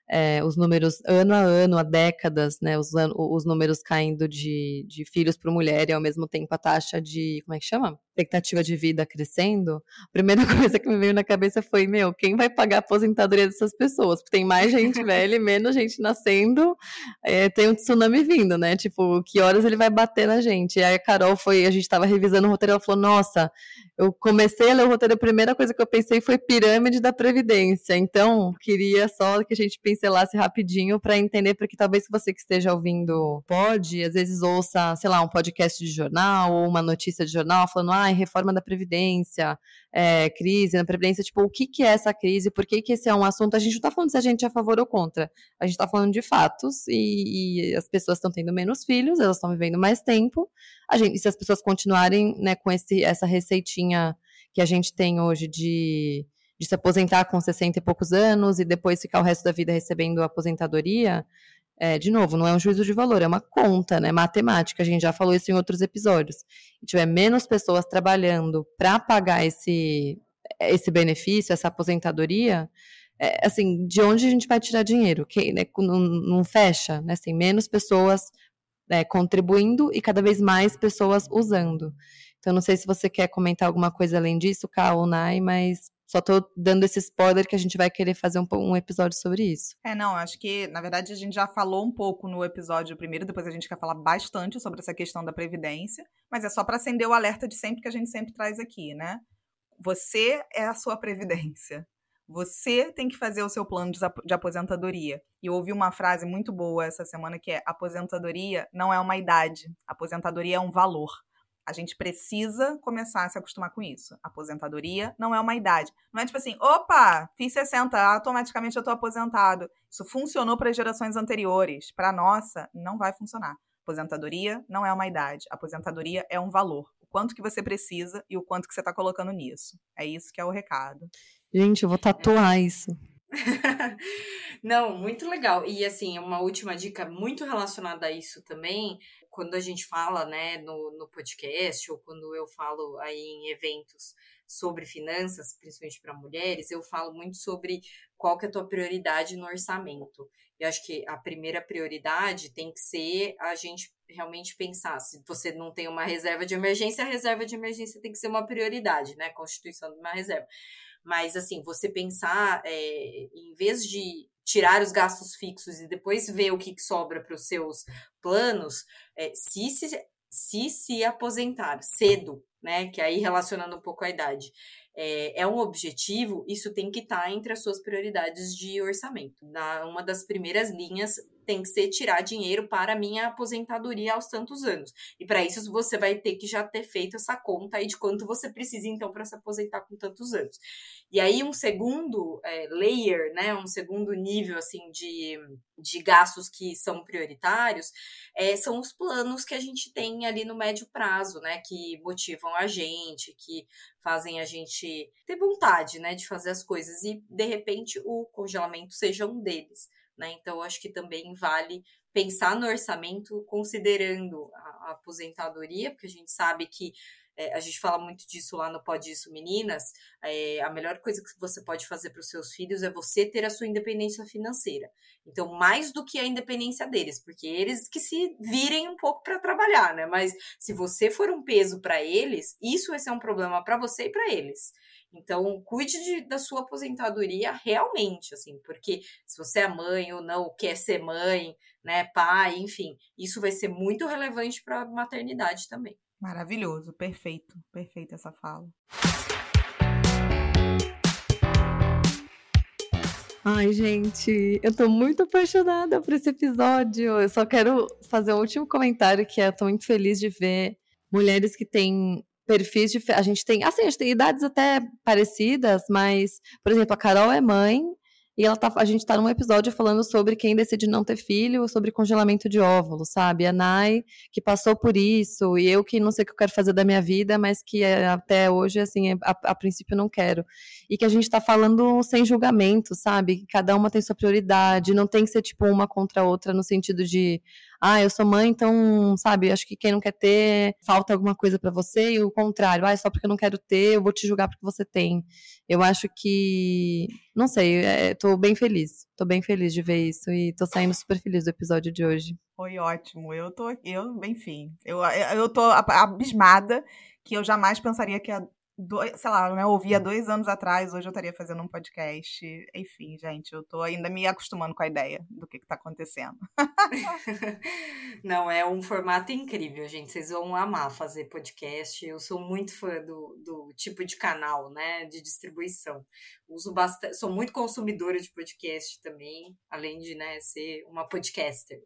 Speaker 1: é, os números ano a ano, há décadas, né, os, os números caindo de, de filhos por mulher e ao mesmo tempo a taxa de, como é que chama? Expectativa de vida crescendo. A primeira coisa que me veio na cabeça foi, meu, quem vai pagar a aposentadoria dessas pessoas? Porque tem mais gente velha e menos gente nascendo, é, tem um tsunami vindo, né? Tipo, que horas ele vai bater na gente? E aí a Carol foi, a gente estava revisando o roteiro, ela falou, nossa, eu comecei a ler o roteiro, a primeira coisa que eu pensei foi pirâmide da Previdência. Então, queria só que a gente pincelasse rapidinho para entender, porque talvez você que esteja ouvindo pode, às vezes ouça, sei lá, um podcast de jornal ou uma notícia de jornal falando, ah, reforma da Previdência, é, crise na Previdência, tipo, o que, que é essa crise, por que, que esse é um assunto, a gente não está falando se a gente é a favor ou contra, a gente está falando de fatos e, e as pessoas estão tendo menos filhos, elas estão vivendo mais tempo, a gente, e se as pessoas continuarem né, com esse, essa receitinha que a gente tem hoje de, de se aposentar com 60 e poucos anos e depois ficar o resto da vida recebendo aposentadoria, é, de novo, não é um juízo de valor, é uma conta, né? Matemática. A gente já falou isso em outros episódios. Se tiver menos pessoas trabalhando para pagar esse, esse benefício, essa aposentadoria, é, assim, de onde a gente vai tirar dinheiro? Que, né, não, não fecha, né? Tem menos pessoas é, contribuindo e cada vez mais pessoas usando. Então, não sei se você quer comentar alguma coisa além disso, Ká ou Nai, mas só tô dando esse spoiler que a gente vai querer fazer um, um, episódio sobre isso.
Speaker 2: É, não, acho que, na verdade, a gente já falou um pouco no episódio primeiro, depois a gente quer falar bastante sobre essa questão da Previdência, mas é só para acender o alerta de sempre que a gente sempre traz aqui, né? Você é a sua Previdência. Você tem que fazer o seu plano de aposentadoria. E eu ouvi uma frase muito boa essa semana que é: aposentadoria não é uma idade, aposentadoria é um valor. A gente precisa começar a se acostumar com isso. Aposentadoria não é uma idade. Não é tipo assim, opa, fiz 60, automaticamente eu tô aposentado. Isso funcionou para as gerações anteriores. Para a nossa, não vai funcionar. Aposentadoria não é uma idade. Aposentadoria é um valor. O quanto que você precisa e o quanto que você está colocando nisso. É isso que é o recado.
Speaker 1: Gente, eu vou tatuar isso.
Speaker 3: Não, muito legal. E assim, uma última dica muito relacionada a isso também quando a gente fala né, no, no podcast ou quando eu falo aí em eventos sobre finanças, principalmente para mulheres, eu falo muito sobre qual que é a tua prioridade no orçamento. Eu acho que a primeira prioridade tem que ser a gente realmente pensar. Se você não tem uma reserva de emergência, a reserva de emergência tem que ser uma prioridade, né? Constituição de uma reserva. Mas, assim, você pensar, é, em vez de tirar os gastos fixos e depois ver o que, sobra para os seus planos, é, se, se, se se aposentar cedo, né? Que aí relacionando um pouco a idade, é, é um objetivo, isso tem que estar tá entre as suas prioridades de orçamento. Na, uma das primeiras linhas tem que ser tirar dinheiro para a minha aposentadoria aos tantos anos. E para isso você vai ter que já ter feito essa conta aí de quanto você precisa então para se aposentar com tantos anos. E aí um segundo é, layer, né, um segundo nível assim de, de gastos que são prioritários, é, são os planos que a gente tem ali no médio prazo, né, que motivam a gente, que fazem a gente ter vontade, né, de fazer as coisas e de repente o congelamento seja um deles. Né? Então, acho que também vale pensar no orçamento considerando a, a aposentadoria, porque a gente sabe que é, a gente fala muito disso lá no Pode Isso Meninas, é, a melhor coisa que você pode fazer para os seus filhos é você ter a sua independência financeira. Então, mais do que a independência deles, porque eles que se virem um pouco para trabalhar, né? Mas se você for um peso para eles, isso vai ser um problema para você e para eles. Então, cuide de, da sua aposentadoria realmente, assim, porque se você é mãe ou não, quer ser mãe, né, pai, enfim, isso vai ser muito relevante para a maternidade também.
Speaker 2: Maravilhoso, perfeito, perfeito essa fala.
Speaker 1: Ai, gente, eu tô muito apaixonada por esse episódio. Eu só quero fazer um último comentário que é, eu tô muito feliz de ver mulheres que têm perfis de a gente tem assim a gente tem idades até parecidas mas por exemplo a Carol é mãe e ela tá, a gente está num episódio falando sobre quem decide não ter filho, sobre congelamento de óvulos, sabe? A Nai, que passou por isso, e eu que não sei o que eu quero fazer da minha vida, mas que eh, até hoje, assim, a, a princípio não quero. E que a gente está falando sem julgamento, sabe? Que cada uma tem sua prioridade, não tem que ser tipo uma contra a outra no sentido de, ah, eu sou mãe, então, sabe, acho que quem não quer ter, falta alguma coisa para você, e o contrário, ah, só porque eu não quero ter, eu vou te julgar porque você tem. Eu acho que, não sei, é, tô bem feliz, tô bem feliz de ver isso e tô saindo super feliz do episódio de hoje.
Speaker 2: Foi ótimo, eu tô, eu, enfim, eu, eu tô abismada que eu jamais pensaria que a dois, sei lá, né, ouvi há dois anos atrás, hoje eu estaria fazendo um podcast. Enfim, gente, eu tô ainda me acostumando com a ideia do que, que tá acontecendo.
Speaker 3: Não, é um formato incrível, gente. Vocês vão amar fazer podcast. Eu sou muito fã do, do tipo de canal, né? De distribuição. Uso bastante, sou muito consumidora de podcast também, além de né, ser uma podcaster.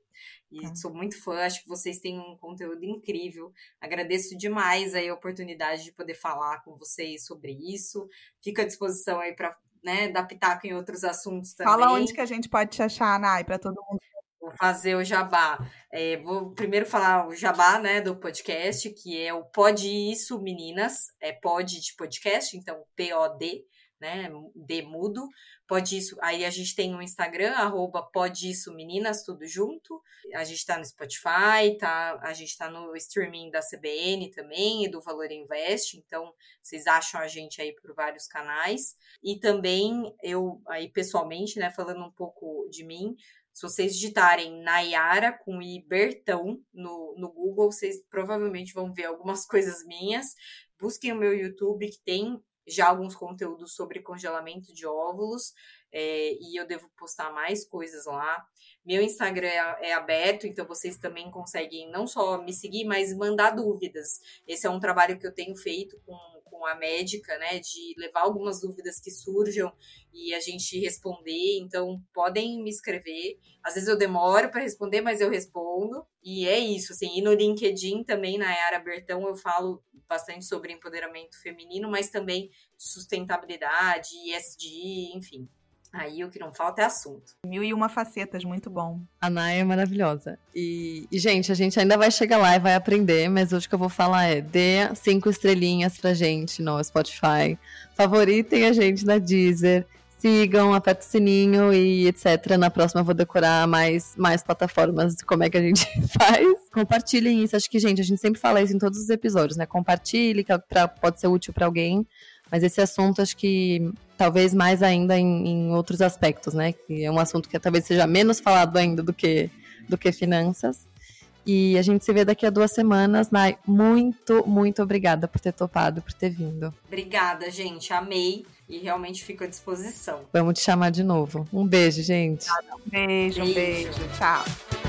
Speaker 3: E tá. sou muito fã, acho que vocês têm um conteúdo incrível. Agradeço demais aí a oportunidade de poder falar com vocês sobre isso. Fico à disposição aí para né, dar pitaco em outros assuntos também.
Speaker 2: Fala onde que a gente pode te achar, Nai, para todo mundo.
Speaker 3: Vou fazer o jabá. É, vou primeiro falar o jabá né, do podcast, que é o Pode Isso Meninas. É pod de podcast, então P-O-D né? Demudo. Pode isso. Aí a gente tem um Instagram, arroba pode isso meninas, tudo junto. A gente tá no Spotify, tá? A gente tá no streaming da CBN também e do Valor Invest. Então, vocês acham a gente aí por vários canais. E também eu, aí pessoalmente, né, falando um pouco de mim, se vocês digitarem Nayara com Ibertão no, no Google, vocês provavelmente vão ver algumas coisas minhas. Busquem o meu YouTube, que tem já alguns conteúdos sobre congelamento de óvulos, é, e eu devo postar mais coisas lá. Meu Instagram é, é, aberto, então vocês também conseguem não só me seguir, mas mandar dúvidas. Esse é um trabalho que eu tenho feito com, com a médica, né, de levar algumas dúvidas que surjam e a gente responder. Então, podem me escrever. Às vezes eu demoro para responder, mas eu respondo. E é isso, assim. E no LinkedIn também, na Yara Bertão, eu falo bastante sobre empoderamento feminino, mas também sustentabilidade, ESG, enfim. Aí o que não falta é assunto.
Speaker 2: Mil e uma facetas, muito bom.
Speaker 1: A Naya é maravilhosa. E, e, gente, a gente ainda vai chegar lá e vai aprender, mas hoje o que eu vou falar é: dê cinco estrelinhas pra gente no Spotify, favoritem a gente na Deezer, sigam, aperta o sininho e etc. Na próxima eu vou decorar mais, mais plataformas de como é que a gente faz. Compartilhem isso. Acho que, gente, a gente sempre fala isso em todos os episódios, né? Compartilhe, que é pra, pode ser útil para alguém. Mas esse assunto, acho que talvez mais ainda em, em, outros aspectos, né? Que é um assunto que talvez seja menos falado ainda do que, do que finanças. E a gente se vê daqui a duas semanas. Nai, muito, muito obrigada por ter topado, por ter vindo.
Speaker 3: Obrigada, gente. Amei e realmente fico à disposição.
Speaker 1: Vamos te chamar de novo. Um beijo, gente.
Speaker 2: Um beijo, beijo. um beijo. Tchau.